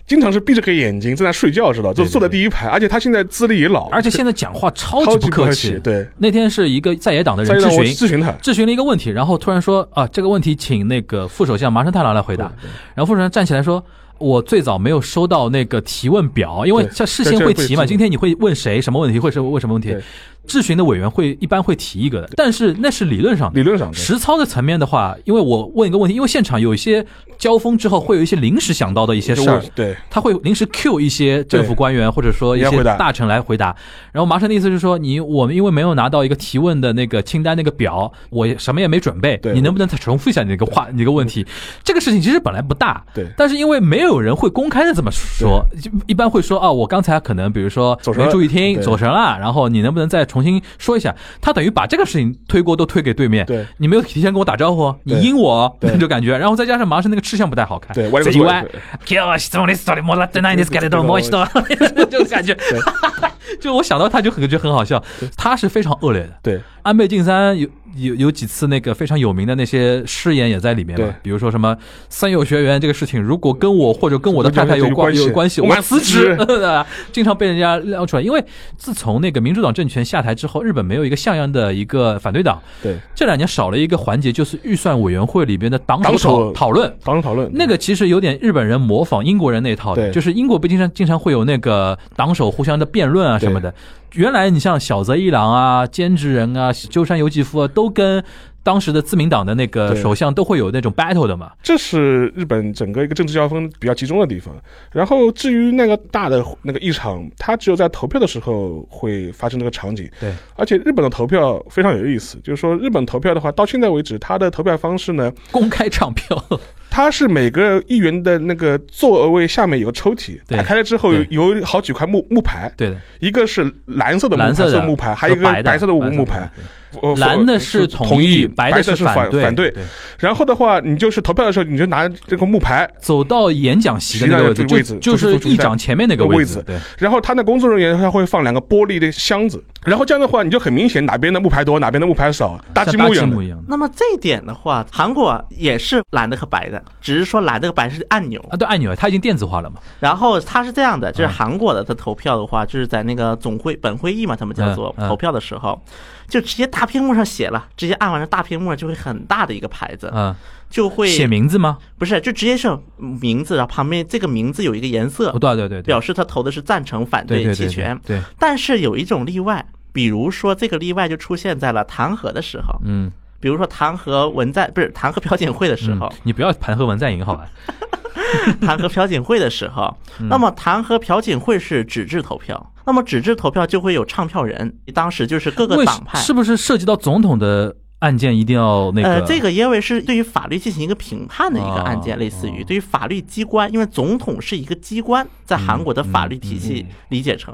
经常是闭着个眼睛在那睡觉，知道？就坐在第一排，而且他现在资历也老，而且现在讲话超级不客气。对，那天是一个在野党的人质再让我询，咨询他，咨询了一个问题，然后突然说啊，这个问题请那个副首相麻生太郎来回答。对然后副首相站起来说。我最早没有收到那个提问表，因为对像事先会提嘛，今天你会问谁什么问题，会是问什么问题对？质询的委员会一般会提一个的，但是那是理论上的。理论上的。实操的层面的话，因为我问一个问题，因为现场有一些交锋之后，会有一些临时想到的一些事儿，对。他会临时 Q 一些政府官员或者说一些大臣来回答。然后麻生的意思是说，你我们因为没有拿到一个提问的那个清单那个表，我也什么也没准备，你能不能再重复一下你那个话你那个问题？这个事情其实本来不大，对。但是因为没有人会公开的这么说，就一般会说啊，我刚才可能比如说没注意听，走神了，然后你能不能再重新说一下？他等于把这个事情推锅都推给对面，对你没有提前跟我打招呼，你对阴我对那种感觉，然后再加上麻生那个吃相不太好看，对，歪嘴一歪理对。今日は質問リストに戻ってないんですけれども、もう一度，这种感觉，就我想到他就很就很好笑，他是非常恶劣的。对安倍晋三有 有有几次那个非常有名的那些誓言也在里面嘛，比如说什么三有学员这个事情，如果跟我或者跟我的太太有关有关系我辞职？经常被人家撩出来，因为自从那个民主党政权下台之后，日本没有一个像样的一个反对党，对，这两年少了一个环节，就是预算委员会里边的党首讨讨论。党首讨论那个其实有点日本人模仿英国人那套就是英国不经常经常会有那个党首互相的辩论啊什么的，原来你像小泽一郎啊、兼职人啊、鸠山由纪夫啊，都跟当时的自民党的那个首相都会有那种 battle 的嘛。这是日本整个一个政治交锋比较集中的地方。然后至于那个大的那个议场，它只有在投票的时候会发生这个场景。对，而且日本的投票非常有意思，就是说日本投票的话，到现在为止，它的投票方式呢，公开唱票，它是每个议员的那个座位下面有个抽屉，打开了之后有有好几块木木牌，对的，一个是蓝色的木牌蓝色的木牌，还有一个白色的白木牌。呃蓝的是同意，白的是反反对。然后的话，你就是投票的时候，你就拿这个木牌，走到演讲席的那个位置，就就是议长前面那个位置置。对，然后他那工作人员他会放两个玻璃的箱子，然后这样的话，你就很明显哪边的木牌多，哪边的木牌少，大积木一样那么这一点的话，韩国也是蓝的和白的，只是说蓝的和白是按钮。啊，对按钮，它已经电子化了嘛。然后它是这样的，就是嗯韩国的它投票的话，就是在那个总会本会议嘛，他们叫做投票的时候，就直接大屏幕上写了，直接按完了大屏幕上就会很大的一个牌子，嗯，就会写名字吗？不是就直接是名字，然后旁边这个名字有一个颜色哦，，对对对对，表示他投的是赞成、反对弃权。对，但是有一种例外，比如说这个例外就出现在了弹劾的时候，嗯，比如说弹劾文在不是 弹劾朴槿惠的时候嗯，你不要弹劾文在寅好吧？弹劾朴槿惠的时候，那么弹劾朴槿惠是纸质投票，那么纸质投票就会有唱票人，当时就是各个党派是不是涉及到总统的案件一定要那个？呃，这个因为是对于法律进行一个评判的一个案件，哦类似于哦对于法律机关，因为总统是一个机关，在韩国的法律体嗯系理解成。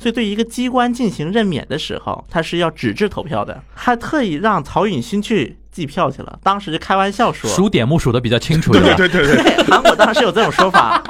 所以，对于一个机关进行任免的时候，他是要纸质投票的，还特意让曹允新去计票去了。当时就开玩笑说，数点目数的比较清楚，对对对对对，对，韩国当时有这种说法。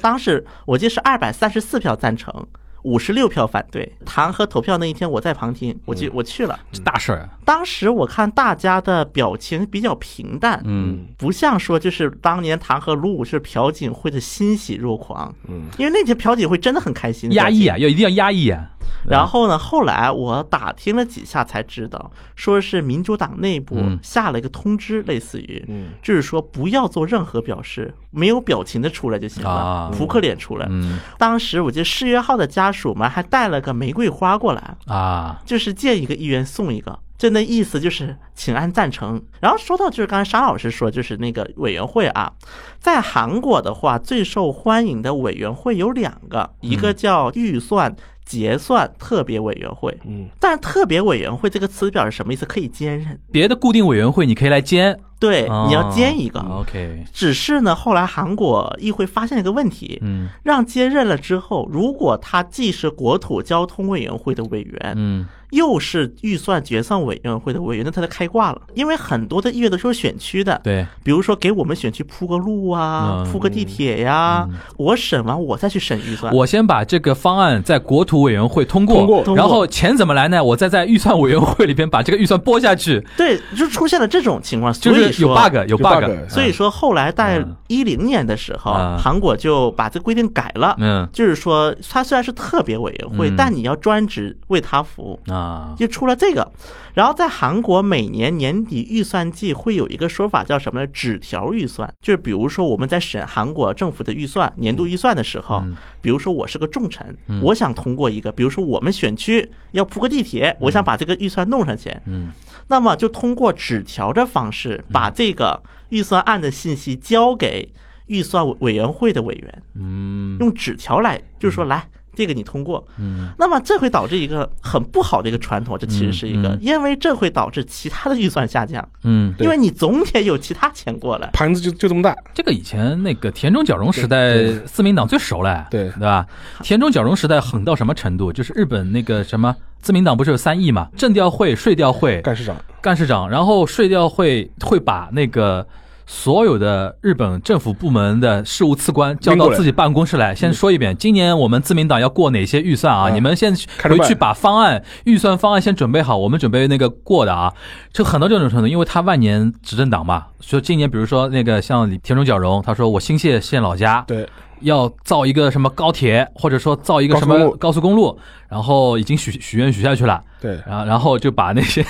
当时我记得是二百三十四票赞成，五十六票反对。弹劾投票那一天，我在旁听，我去我去了。这大事儿。当时我看大家的表情比较平淡，嗯，不像说就是当年弹劾卢武是朴槿惠的欣喜若狂，嗯，因为那天朴槿惠真的很开心，压抑啊，要一定要压抑啊。然后呢，后来我打听了几下才知道，说是民主党内部嗯下了一个通知，类似于，嗯就是说不要做任何表示，没有表情的出来就行啊了，扑克脸出来。嗯当时我记得世约号的家属们还带了个玫瑰花过来，啊，就是见一个议员送一个。就那意思就是请按赞成。然后说到就是刚才沙老师说，就是那个委员会啊，在韩国的话，最受欢迎的委员会有两个，一个叫预算结算特别委员会。嗯，但是特别委员会这个词表示什么意思？可以兼任，别的固定委员会你可以来兼，对，哦你要兼一个。OK，只是呢，后来韩国议会发现了一个问题，嗯。让接任了之后，如果他既是国土交通委员会的委员，嗯。又是预算决算委员会的委员，那他就开挂了。因为很多的议员都是有选区的，对，比如说给我们选区铺个路啊，嗯。铺个地铁呀，嗯。我审完我再去审预算。我先把这个方案在国土委员会通过，通过。通过。然后钱怎么来呢？我再在预算委员会里边把这个预算拨下去，对，就出现了这种情况，所以说 bug 有有 bug，bug 所以说后来在嗯一零年的时候，嗯韩国就把这个规定改了。嗯就是说，它虽然是特别委员会，嗯但你要专职为他服务。啊，就出了这个。然后在韩国每年年底预算季会有一个说法叫什么呢？纸条预算，就是比如说我们在审韩国政府的预算、年度预算的时候嗯，比如说我是个重臣，我想通过一个，比如说我们选区要铺个地铁，我想把这个预算弄上去，嗯。那么就通过纸条的方式把这个预算案的信息交给预算委员会的委员，嗯。用纸条来，就是说来。这个你通过，嗯。那么这会导致一个很不好的一个传统，这其实是一个嗯嗯，因为这会导致其他的预算下降，嗯，因为你总得有其他钱过来。盘子就就这么大，这个以前那个田中角荣时代对，自民党最熟了，对。对吧？田中角荣时代狠到什么程度？就是日本那个什么自民党不是有三亿嘛，政调会、税调会、干事长，干事长，然后税调会会把那个所有的日本政府部门的事务次官叫到自己办公室来，先说一遍，今年我们自民党要过哪些预算啊？啊你们先回去把方案、预算方案先准备好，我们准备那个过的啊。就很多这种程度，因为他万年执政党嘛，说今年比如说那个像田中角荣，他说我新泻县老家。对，要造一个什么高铁，或者说造一个什么高速公路。然后已经许许愿许下去了。对，然后然后就把那些，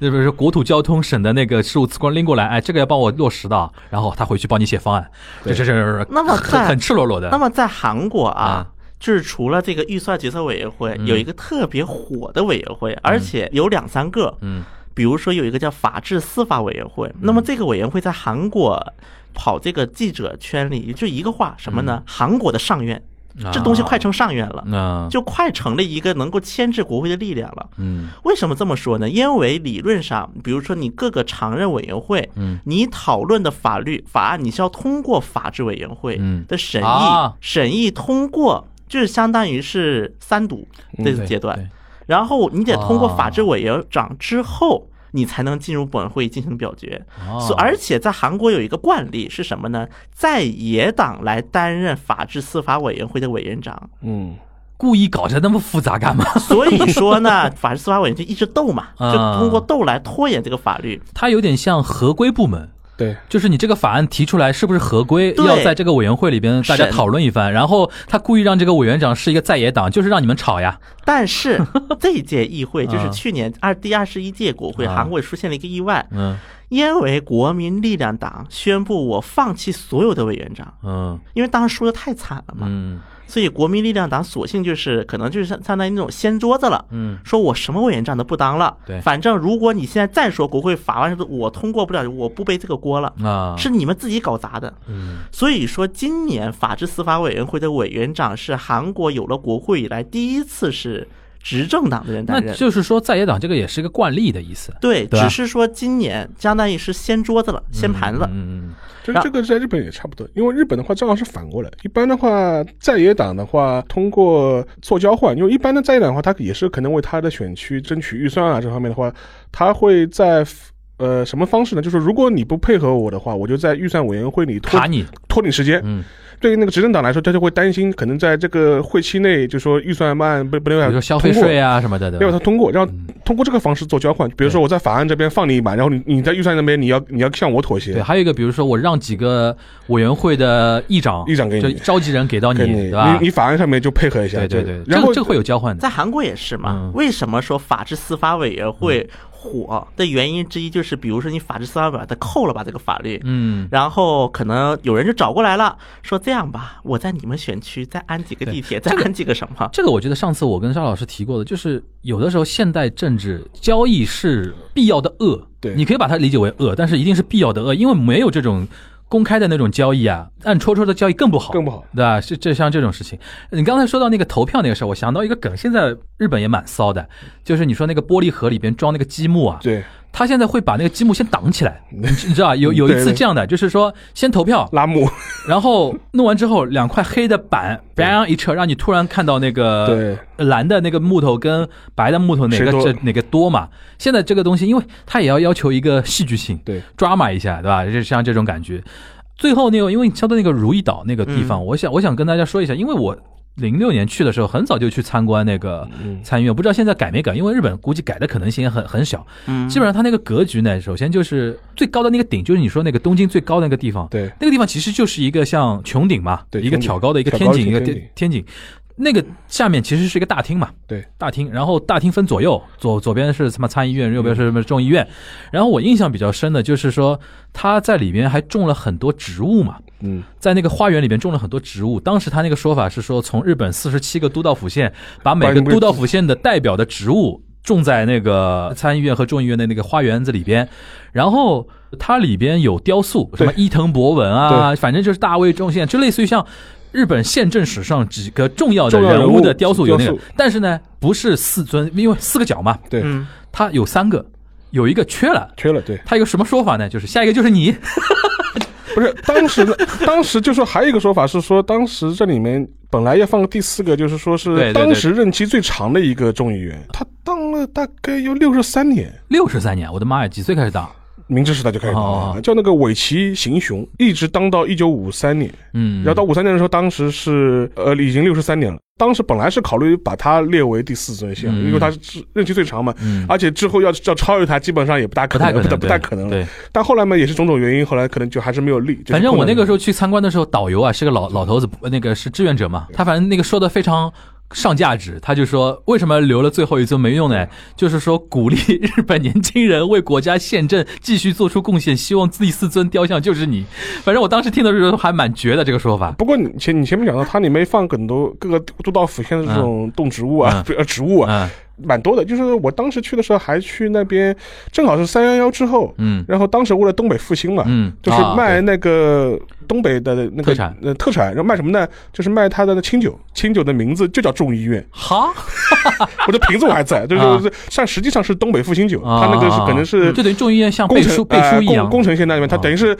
那 不是国土交通省的那个事务次官拎过来，哎，这个要帮我落实的啊，然后他回去帮你写方案，这对。这这那么很在很赤裸裸的。那么在韩国啊啊，就是除了这个预算决策委员会，嗯。有一个特别火的委员会，而且有两三个。嗯比如说有一个叫法治司法委员会，那么这个委员会在韩国跑这个记者圈里就一个话，什么呢？韩国的上院，这东西快成上院了，那就快成了一个能够牵制国会的力量了。嗯。为什么这么说呢？因为理论上，比如说你各个常任委员会，嗯。你讨论的法律法案，你是要通过法制委员会嗯。的审议，啊。审议通过，就是相当于是三读这个对阶段。对然后你得通过哦法制委员长之后，你才能进入本会进行表决。哦所而且在韩国有一个惯例是什么呢？在野党来担任法制司法委员会的委员长。嗯，故意搞得那么复杂干嘛？所以说呢，法制司法委员就一直斗嘛，就啊通过斗来拖延这个法律。它有点像合规部门。对，就是你这个法案提出来是不是合规，要在这个委员会里边大家讨论一番，然后他故意让这个委员长是一个在野党，就是让你们吵呀。但是 这一届议会就是啊去年二第二十一届国会，啊韩国也出现了一个意外，嗯。因为国民力量党宣布我放弃所有的委员长，嗯。因为当时输的太惨了嘛，嗯所以国民力量党索性就是可能就是相相当于那种掀桌子了。嗯说我什么委员长都不当了，对反正如果你现在再说国会法案是我通过不了，我不背这个锅了，啊，是你们自己搞砸的。嗯所以说，今年法制司法委员会的委员长是韩国有了国会以来第一次是执政党的人担任。那就是说在野党这个也是一个惯例的意思，对，对只是说今年相当于是掀桌子了，掀盘子。嗯嗯这这个在日本也差不多，因为日本的话正好是反过来。一般的话，在野党的话通过做交换，因为一般的在野党的话，他也是可能为他的选区争取预算啊这方面的话，他会在呃什么方式呢？就是如果你不配合我的话，我就在预算委员会里拖卡你，拖你时间。嗯，对于那个执政党来说，他就会担心，可能在这个会期内，就说预算案不不能比让如说消费税啊什么的，对吧要他？通过，然后嗯通过这个方式做交换。比如说我在法案这边放你一马，然后你你在预算那边你要你要向我妥协对，，还有一个，比如说我让几个委员会的议长，议长给你召集人给到你，你对吧你？你法案上面就配合一下，对对对，然后这个这个会有交换的，在韩国也是嘛嗯？为什么说法制司法委员会火的原因之一就是，比如说你法治司法本它扣了吧这个法律，嗯，然后可能有人就找过来了，说这样吧，我在你们选区再安几个地铁，再安几个什么？这个我觉得上次我跟沙老师提过的，就是有的时候现代政治交易是必要的恶，对。你可以把它理解为恶，但是一定是必要的恶，因为没有这种公开的那种交易啊，暗戳戳的交易更不好，更不好。对吧？是这像这种事情，你刚才说到那个投票那个事儿，我想到一个梗，现在日本也蛮骚的，就是你说那个玻璃盒里边装那个积木啊，对，他现在会把那个积木先挡起来，你知道吧？有有一次这样的，就是说先投票，拉木，然后弄完之后，两块黑的板 bang 一撤，让你突然看到那个蓝的那个木头跟白的木头哪个这哪个多嘛？现在这个东西，因为它也要要求一个戏剧性，对，抓马一下，对吧？就像这种感觉。最后那个，因为说到那个如意岛那个地方，嗯。我想我想跟大家说一下，因为我零六年去的时候，很早就去参观那个嗯。参议院，不知道现在改没改，因为日本估计改的可能性也很很小。嗯，基本上它那个格局呢，首先就是最高的那个顶，就是你说那个东京最高的那个地方，对，那个地方其实就是一个像穹顶嘛，对一个挑高的一个天井，一个天井。那个下面其实是一个大厅嘛，对，大厅，然后大厅分左右，左左边是什么参议院，右边是什么众议院。然后我印象比较深的就是说，他在里边还种了很多植物嘛，嗯，在那个花园里边种了很多植物。当时他那个说法是说，从日本四十七个都道府县，把每个都道府县的代表的植物种在那个参议院和众议院的那个花园子里边，然后它里边有雕塑，什么伊藤博文啊，反正就是大卫众宪，就类似于像。日本宪政史上几个重要的人物的雕塑有那个，但是呢，不是四尊，因为四个角嘛，对，嗯，它有三个，有一个缺了。缺了，对，它有个什么说法呢？就是下一个就是你，不是当时的，当时就说还有一个说法是说，当时这里面本来要放个第四个，就是说是当时任期最长的一个众议员，他当了大概有六十三年。六十三年，我的妈呀，几岁开始当？明治时代就开始了，叫那个尾崎行雄，一直当到一九五三年。嗯，然后到五三年的时候，当时是呃已经六十三年了。当时本来是考虑把他列为第四尊宪，嗯因为他是任期最长嘛，嗯，而且之后要要超越他，基本上也不大可能，不太可能，不太可能了。对，但后来嘛，也是种种原因，后来可能就还是没有立。就是反正我那个时，候去参观的时候，导游啊是个老老头子，那个是志愿者嘛，他反正那个说的非常上价值，他就说为什么留了最后一尊没用呢？就是说鼓励日本年轻人为国家宪政继续做出贡献，希望第四尊雕像就是你。反正我当时听的时候还蛮绝的这个说法。不过你前你前面讲到，它里面放很多各个都道府县的这种动植物啊，植物啊，嗯蛮多的。就是我当时去的时候，还去那边，正好是三幺幺之后，嗯。然后当时为了东北复兴嘛，嗯，就是卖那个东北的那个特产。呃特产，然后卖什么呢？就是卖他的清酒，清酒的名字就叫众议院，哈，我的瓶子我还在，就是像实际上是东北复兴酒，啊它那个是可能是就等于众议院像工程背书背呃书一样。工，工程线那里面，它啊。等于是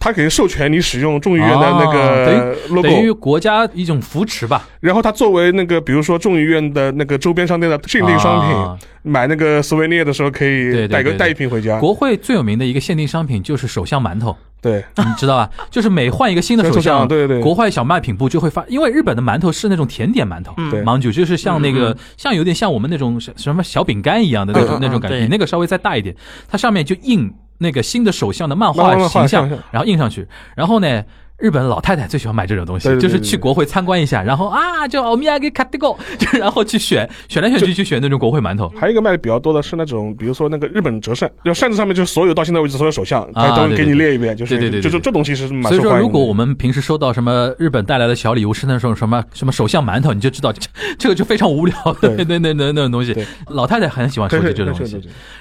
它给人授权你使用众议院的那啊个等于国家一种扶持吧，然后他作为那个比如说众议院的那个周边商店的限定商品，啊。买那个斯维涅的时候可对对以带个对对带一瓶回家。国会最有名的一个限定商品就是首相馒头，对，你知道吧？就是每换一个新的首 首相相，对对。对国会小卖品部就会发，因为日本的馒头是那种甜点馒头，嗯。对。芒酒就是像那个嗯像有点像我们那种什什么小饼干一样的那种那种感觉，那个稍微再大一点，它上面就印那个新的首相的漫漫画画形象，然后印上去，然后呢。日本老太太最喜欢买这种东西，对对对就是去国会参观一下，然后啊，就欧米亚给卡蒂狗，就然后去选，选来选去去选那种国会馒头。还有一个卖的比较多的是那种，比如说那个日本折扇，就扇子上面就是所有到现在为止所有首相，啊他都给你列一遍，就是对对对对就是这东西是蛮所以说。如果我们平时收到什么日本带来的小礼物是那种什么什么首相馒头，你就知道这这个就非常无聊那那那那种东西。老太太很喜欢收对集这种东西。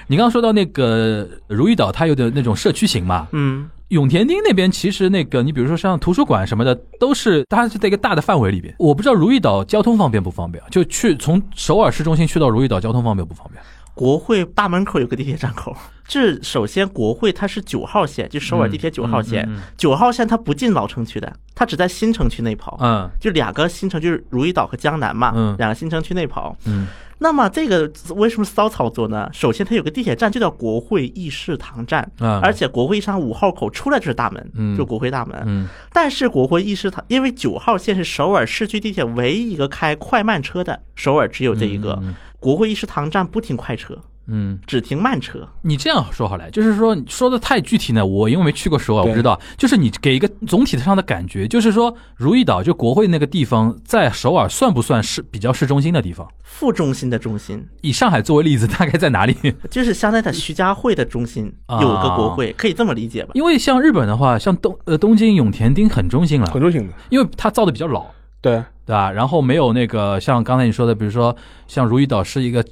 你刚刚说到那个如意岛，它有点那种社区型嘛。嗯，永田町那边其实那个，你比如说像图书馆什么的，都是它是在一个大的范围里边。我不知道如意岛交通方便不方便啊，就去从首尔市中心去到如意岛交通方便不方便？国会大门口有个地铁站口。这首先，国会它是九号线，就首尔地铁九号线嗯嗯嗯。九号线它不进老城区的，它只在新城区内跑。嗯就两个新城，就是如意岛和江南嘛，嗯两个新城区内跑。嗯那么这个为什么骚操作呢？首先，它有个地铁站，就叫国会议事堂站，嗯而且国会议事堂五号口出来就是大门，嗯就国会大门。嗯但是国会议事堂，因为九号线是首尔市区地铁唯一一个开快慢车的，首尔只有这一个。嗯国会议事堂站不停快车，嗯。只停慢车。你这样说好了，就是说你说的太具体呢，我因为没去过首尔，我不知道。就是你给一个总体上的感觉，就是说如意岛就国会那个地方，在首尔算不算是比较市中心的地方？副中心的中心，以上海作为例子，大概在哪里？就是相当于在徐家汇的中心啊有个国会，可以这么理解吧？因为像日本的话，像东呃东京永田町很中心了很，中心的，因为它造的比较老，对，对吧？然后没有那个像刚才你说的，比如说像如意岛是一个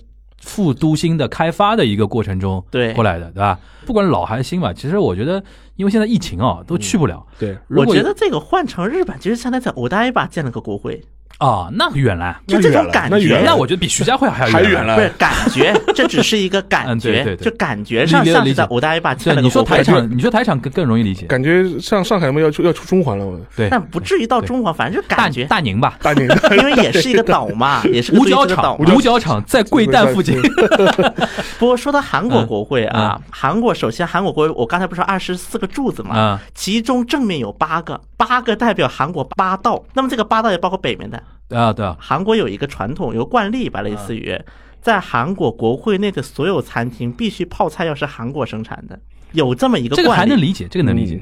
副都心的开发的一个过程中对过来的，对吧？不管老还是新吧，其实我觉得，因为现在疫情啊，都去不了。对，我觉得这个换成日本，其实相当于在欧大吧建了个国会，啊，那远了。就这种感觉。那远了。那我觉得比徐家汇还要远还远了。不是感觉，这只是一个感嗯对觉对，对。就感觉上像是在五大吧建对，你说了个国会，台场，你说台场更更容易理解。感觉像上海嘛要出要出中环了，我。对，但不至于到中环，反正就感觉，大宁吧，大宁。因为也是一个岛嘛，也是个五角场五角场在贵蛋附近。不过说到韩国嗯国会啊，韩国首先韩国国会，我刚才不是说二十四个柱子嘛，啊其中正面有八个，八个代表韩国八道。那么这个八道也包括北面的。啊，对啊，韩国有一个传统，有个惯例吧，类似于在韩国国会内的所有餐厅必须泡菜要是韩国生产的，有这么一个这个还惯例。能理解，这个能理解。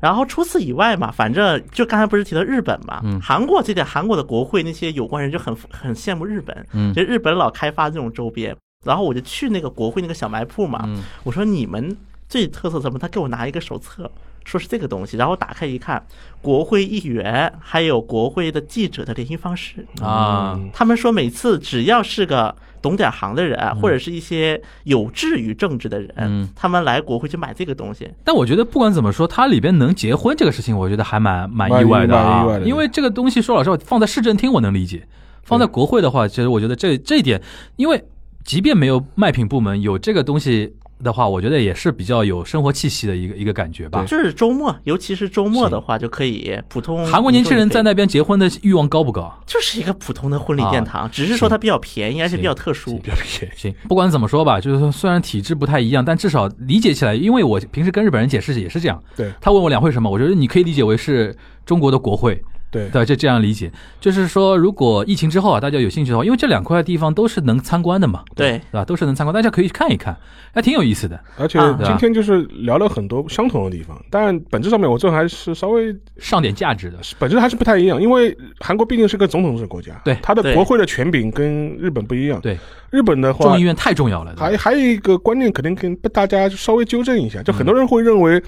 然后除此以外嘛，反正就刚才不是提到日本嘛，嗯韩国这点韩国的国会那些有关人就很很羡慕日本，嗯就日本老开发这种周边。然后我就去那个国会那个小卖铺嘛，嗯我说你们最特色什么？他给我拿一个手册，说是这个东西，然后打开一看，国会议员还有国会的记者的联系方式。啊，他们说每次只要是个懂点行的人，或者是一些有志于政治的人，嗯他们来国会去买这个东西。但我觉得不管怎么说，它里边能结婚这个事情，我觉得还蛮蛮蛮意外的啊外。的因为这个东西说老实话，放在市政厅我能理解，放在国会的话，其实我觉得这这一点，因为即便没有卖品部门有这个东西的话，我觉得也是比较有生活气息的一个一个感觉吧。就是周末，尤其是周末的话，就可以普通韩国年轻人在那那边结婚的欲望高不高？就是一个普通的婚礼殿堂，啊只是说它比较便宜，而且比较特殊。比较便宜。行，不管怎么说吧，就是说虽然体制不太一样，但至少理解起来，因为我平时跟日本人解释也是这样。对他问我两会什么，我觉得你可以理解为是中国的国会，对对，就这样理解，就是说，如果疫情之后啊，大家有兴趣的话，因为这两块地方都是能参观的嘛，对对吧？都是能参观，大家可以去看一看，还挺有意思的。而且啊今天就是聊了很多相同的地方，但本质上面我这还是稍微上点价值的，本质还是不太一样，因为韩国毕竟是个总统制国家，对它的国会的权柄跟日本不一样。对，日本的话众议，院太重要了。还还有一个观念，肯定跟大家稍微纠正一下，就很多人会认为。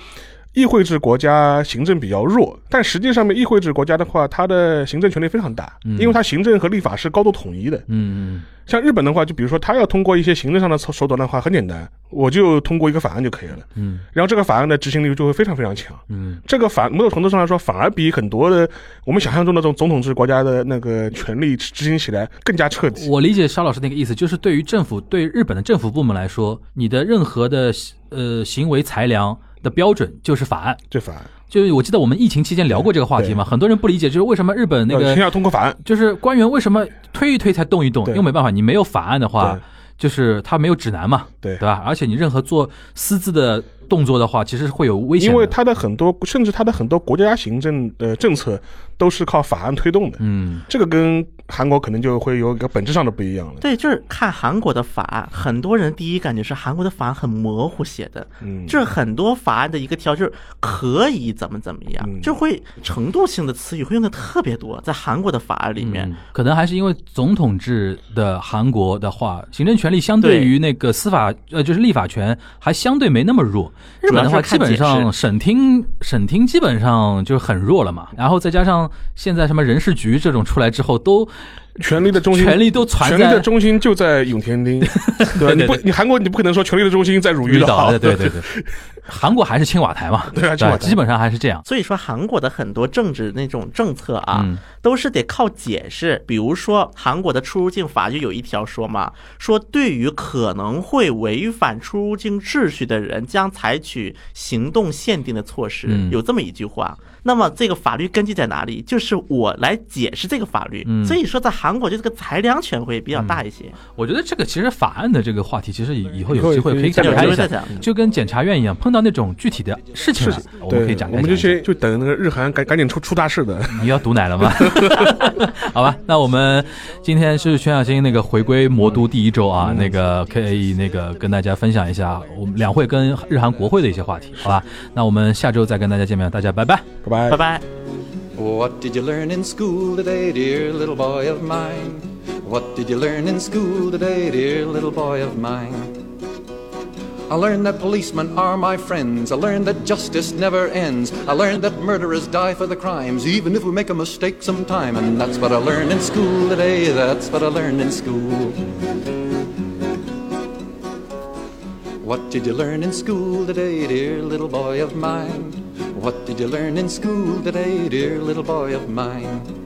议会制国家行政比较弱，但实际上面议会制国家的话，它的行政权力非常大，嗯因为它行政和立法是高度统一的。嗯像日本的话，就比如说他要通过一些行政上的手手段的话，很简单，我就通过一个法案就可以了。嗯然后这个法案的执行力就会非常非常强。嗯这个反某种程度上来说，反而比很多的我们想象中的这种总统制国家的那个权力执行起来更加彻嗯，底。我理解沙老师那个意思，就是对于政府，对日本的政府部门来说，你的任何的呃行为裁量的标准就是法案。就法案就是我记得我们疫情期间聊过这个话题嘛，很多人不理解，就是为什么日本那个呃先要通过法案，就是官员为什么推一推才动一动？对因为没办法，你没有法案的话，就是他没有指南嘛，对对吧？而且你任何做私自的动作的话，其实会有危险。因为他的很多，甚至他的很多国家行政的政策都是靠法案推动的。嗯这个跟韩国可能就会有一个本质上的不一样了。对，就是看韩国的法案，很多人第一感觉是韩国的法案很模糊写的，嗯，就是很多法案的一个条就是可以怎么怎么样，嗯就会程度性的词语会用的特别多，在韩国的法案里面。嗯可能还是因为总统制的韩国的话，行政权力相对对于那个司法呃就是立法权还相对没那么弱。日本的话，基本上释审听审听基本上就很弱了嘛，然后再加上现在什么人事局这种出来之后，都权力的中心，权力都传权力在的中心就在永田町，对？你不，你韩国你不可能说权力的中心在汝遇到矣岛，对对对。对，韩国还是青瓦台嘛，对啊青瓦台基本上还是这样。所以说，韩国的很多政治那种政策啊，嗯都是得靠解释。比如说，韩国的出入境法就有一条说嘛，说对于可能会违反出入境秩序的人，将采取行动限定的措施，嗯有这么一句话。那么这个法律根据在哪里？就是我来解释这个法律。嗯所以说，在韩国就这个裁量权会比较大一些。我觉得这个其实法案的这个话题，其实以以后有机会可以可以再展开一下就跟检察院一样，碰到那种具体的事情了，我们可以对我们就展开讲一下。先就等那个日韩赶赶紧出出大事的。你要毒奶了吗？好吧，那我们今天是全小新那个回归魔都第一周啊，那个可以那个跟大家分享一下我们两会跟日韩国会的一些话题，好吧？那我们下周再跟大家见面，大家拜拜。拜拜拜。拜。What did you learn in school today, dear little boy of mine? What did you learn in school today, dear little boy of mine? I learned that policemen are my friends. I learned that justice never ends. I learned that murderers die for the crimes, even if we make a mistake sometime. And that's what I learned in school today. That's what I learned in school. What did you learn in school today, dear little boy of mine? What did you learn in school today, dear little boy of mine?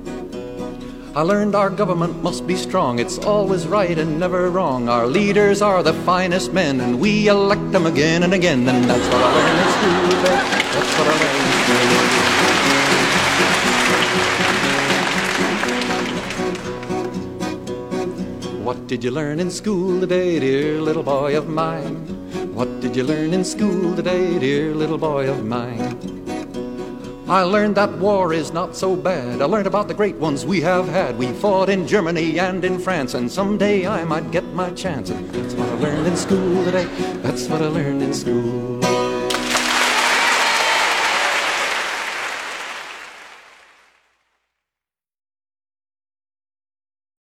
I learned our government must be strong. It's always right and never wrong. Our leaders are the finest men, and we elect them again and again. And that's what I learned in school today. That's what I learned in school. What did you learn in school today, dear little boy of mine? What did you learn in school today, dear little boy of mine? I learned that war is not so bad. I learned about the great ones we have had. We fought in Germany and in France, and someday I might get my chance. And that's what I learned in school today. That's what I learned in school.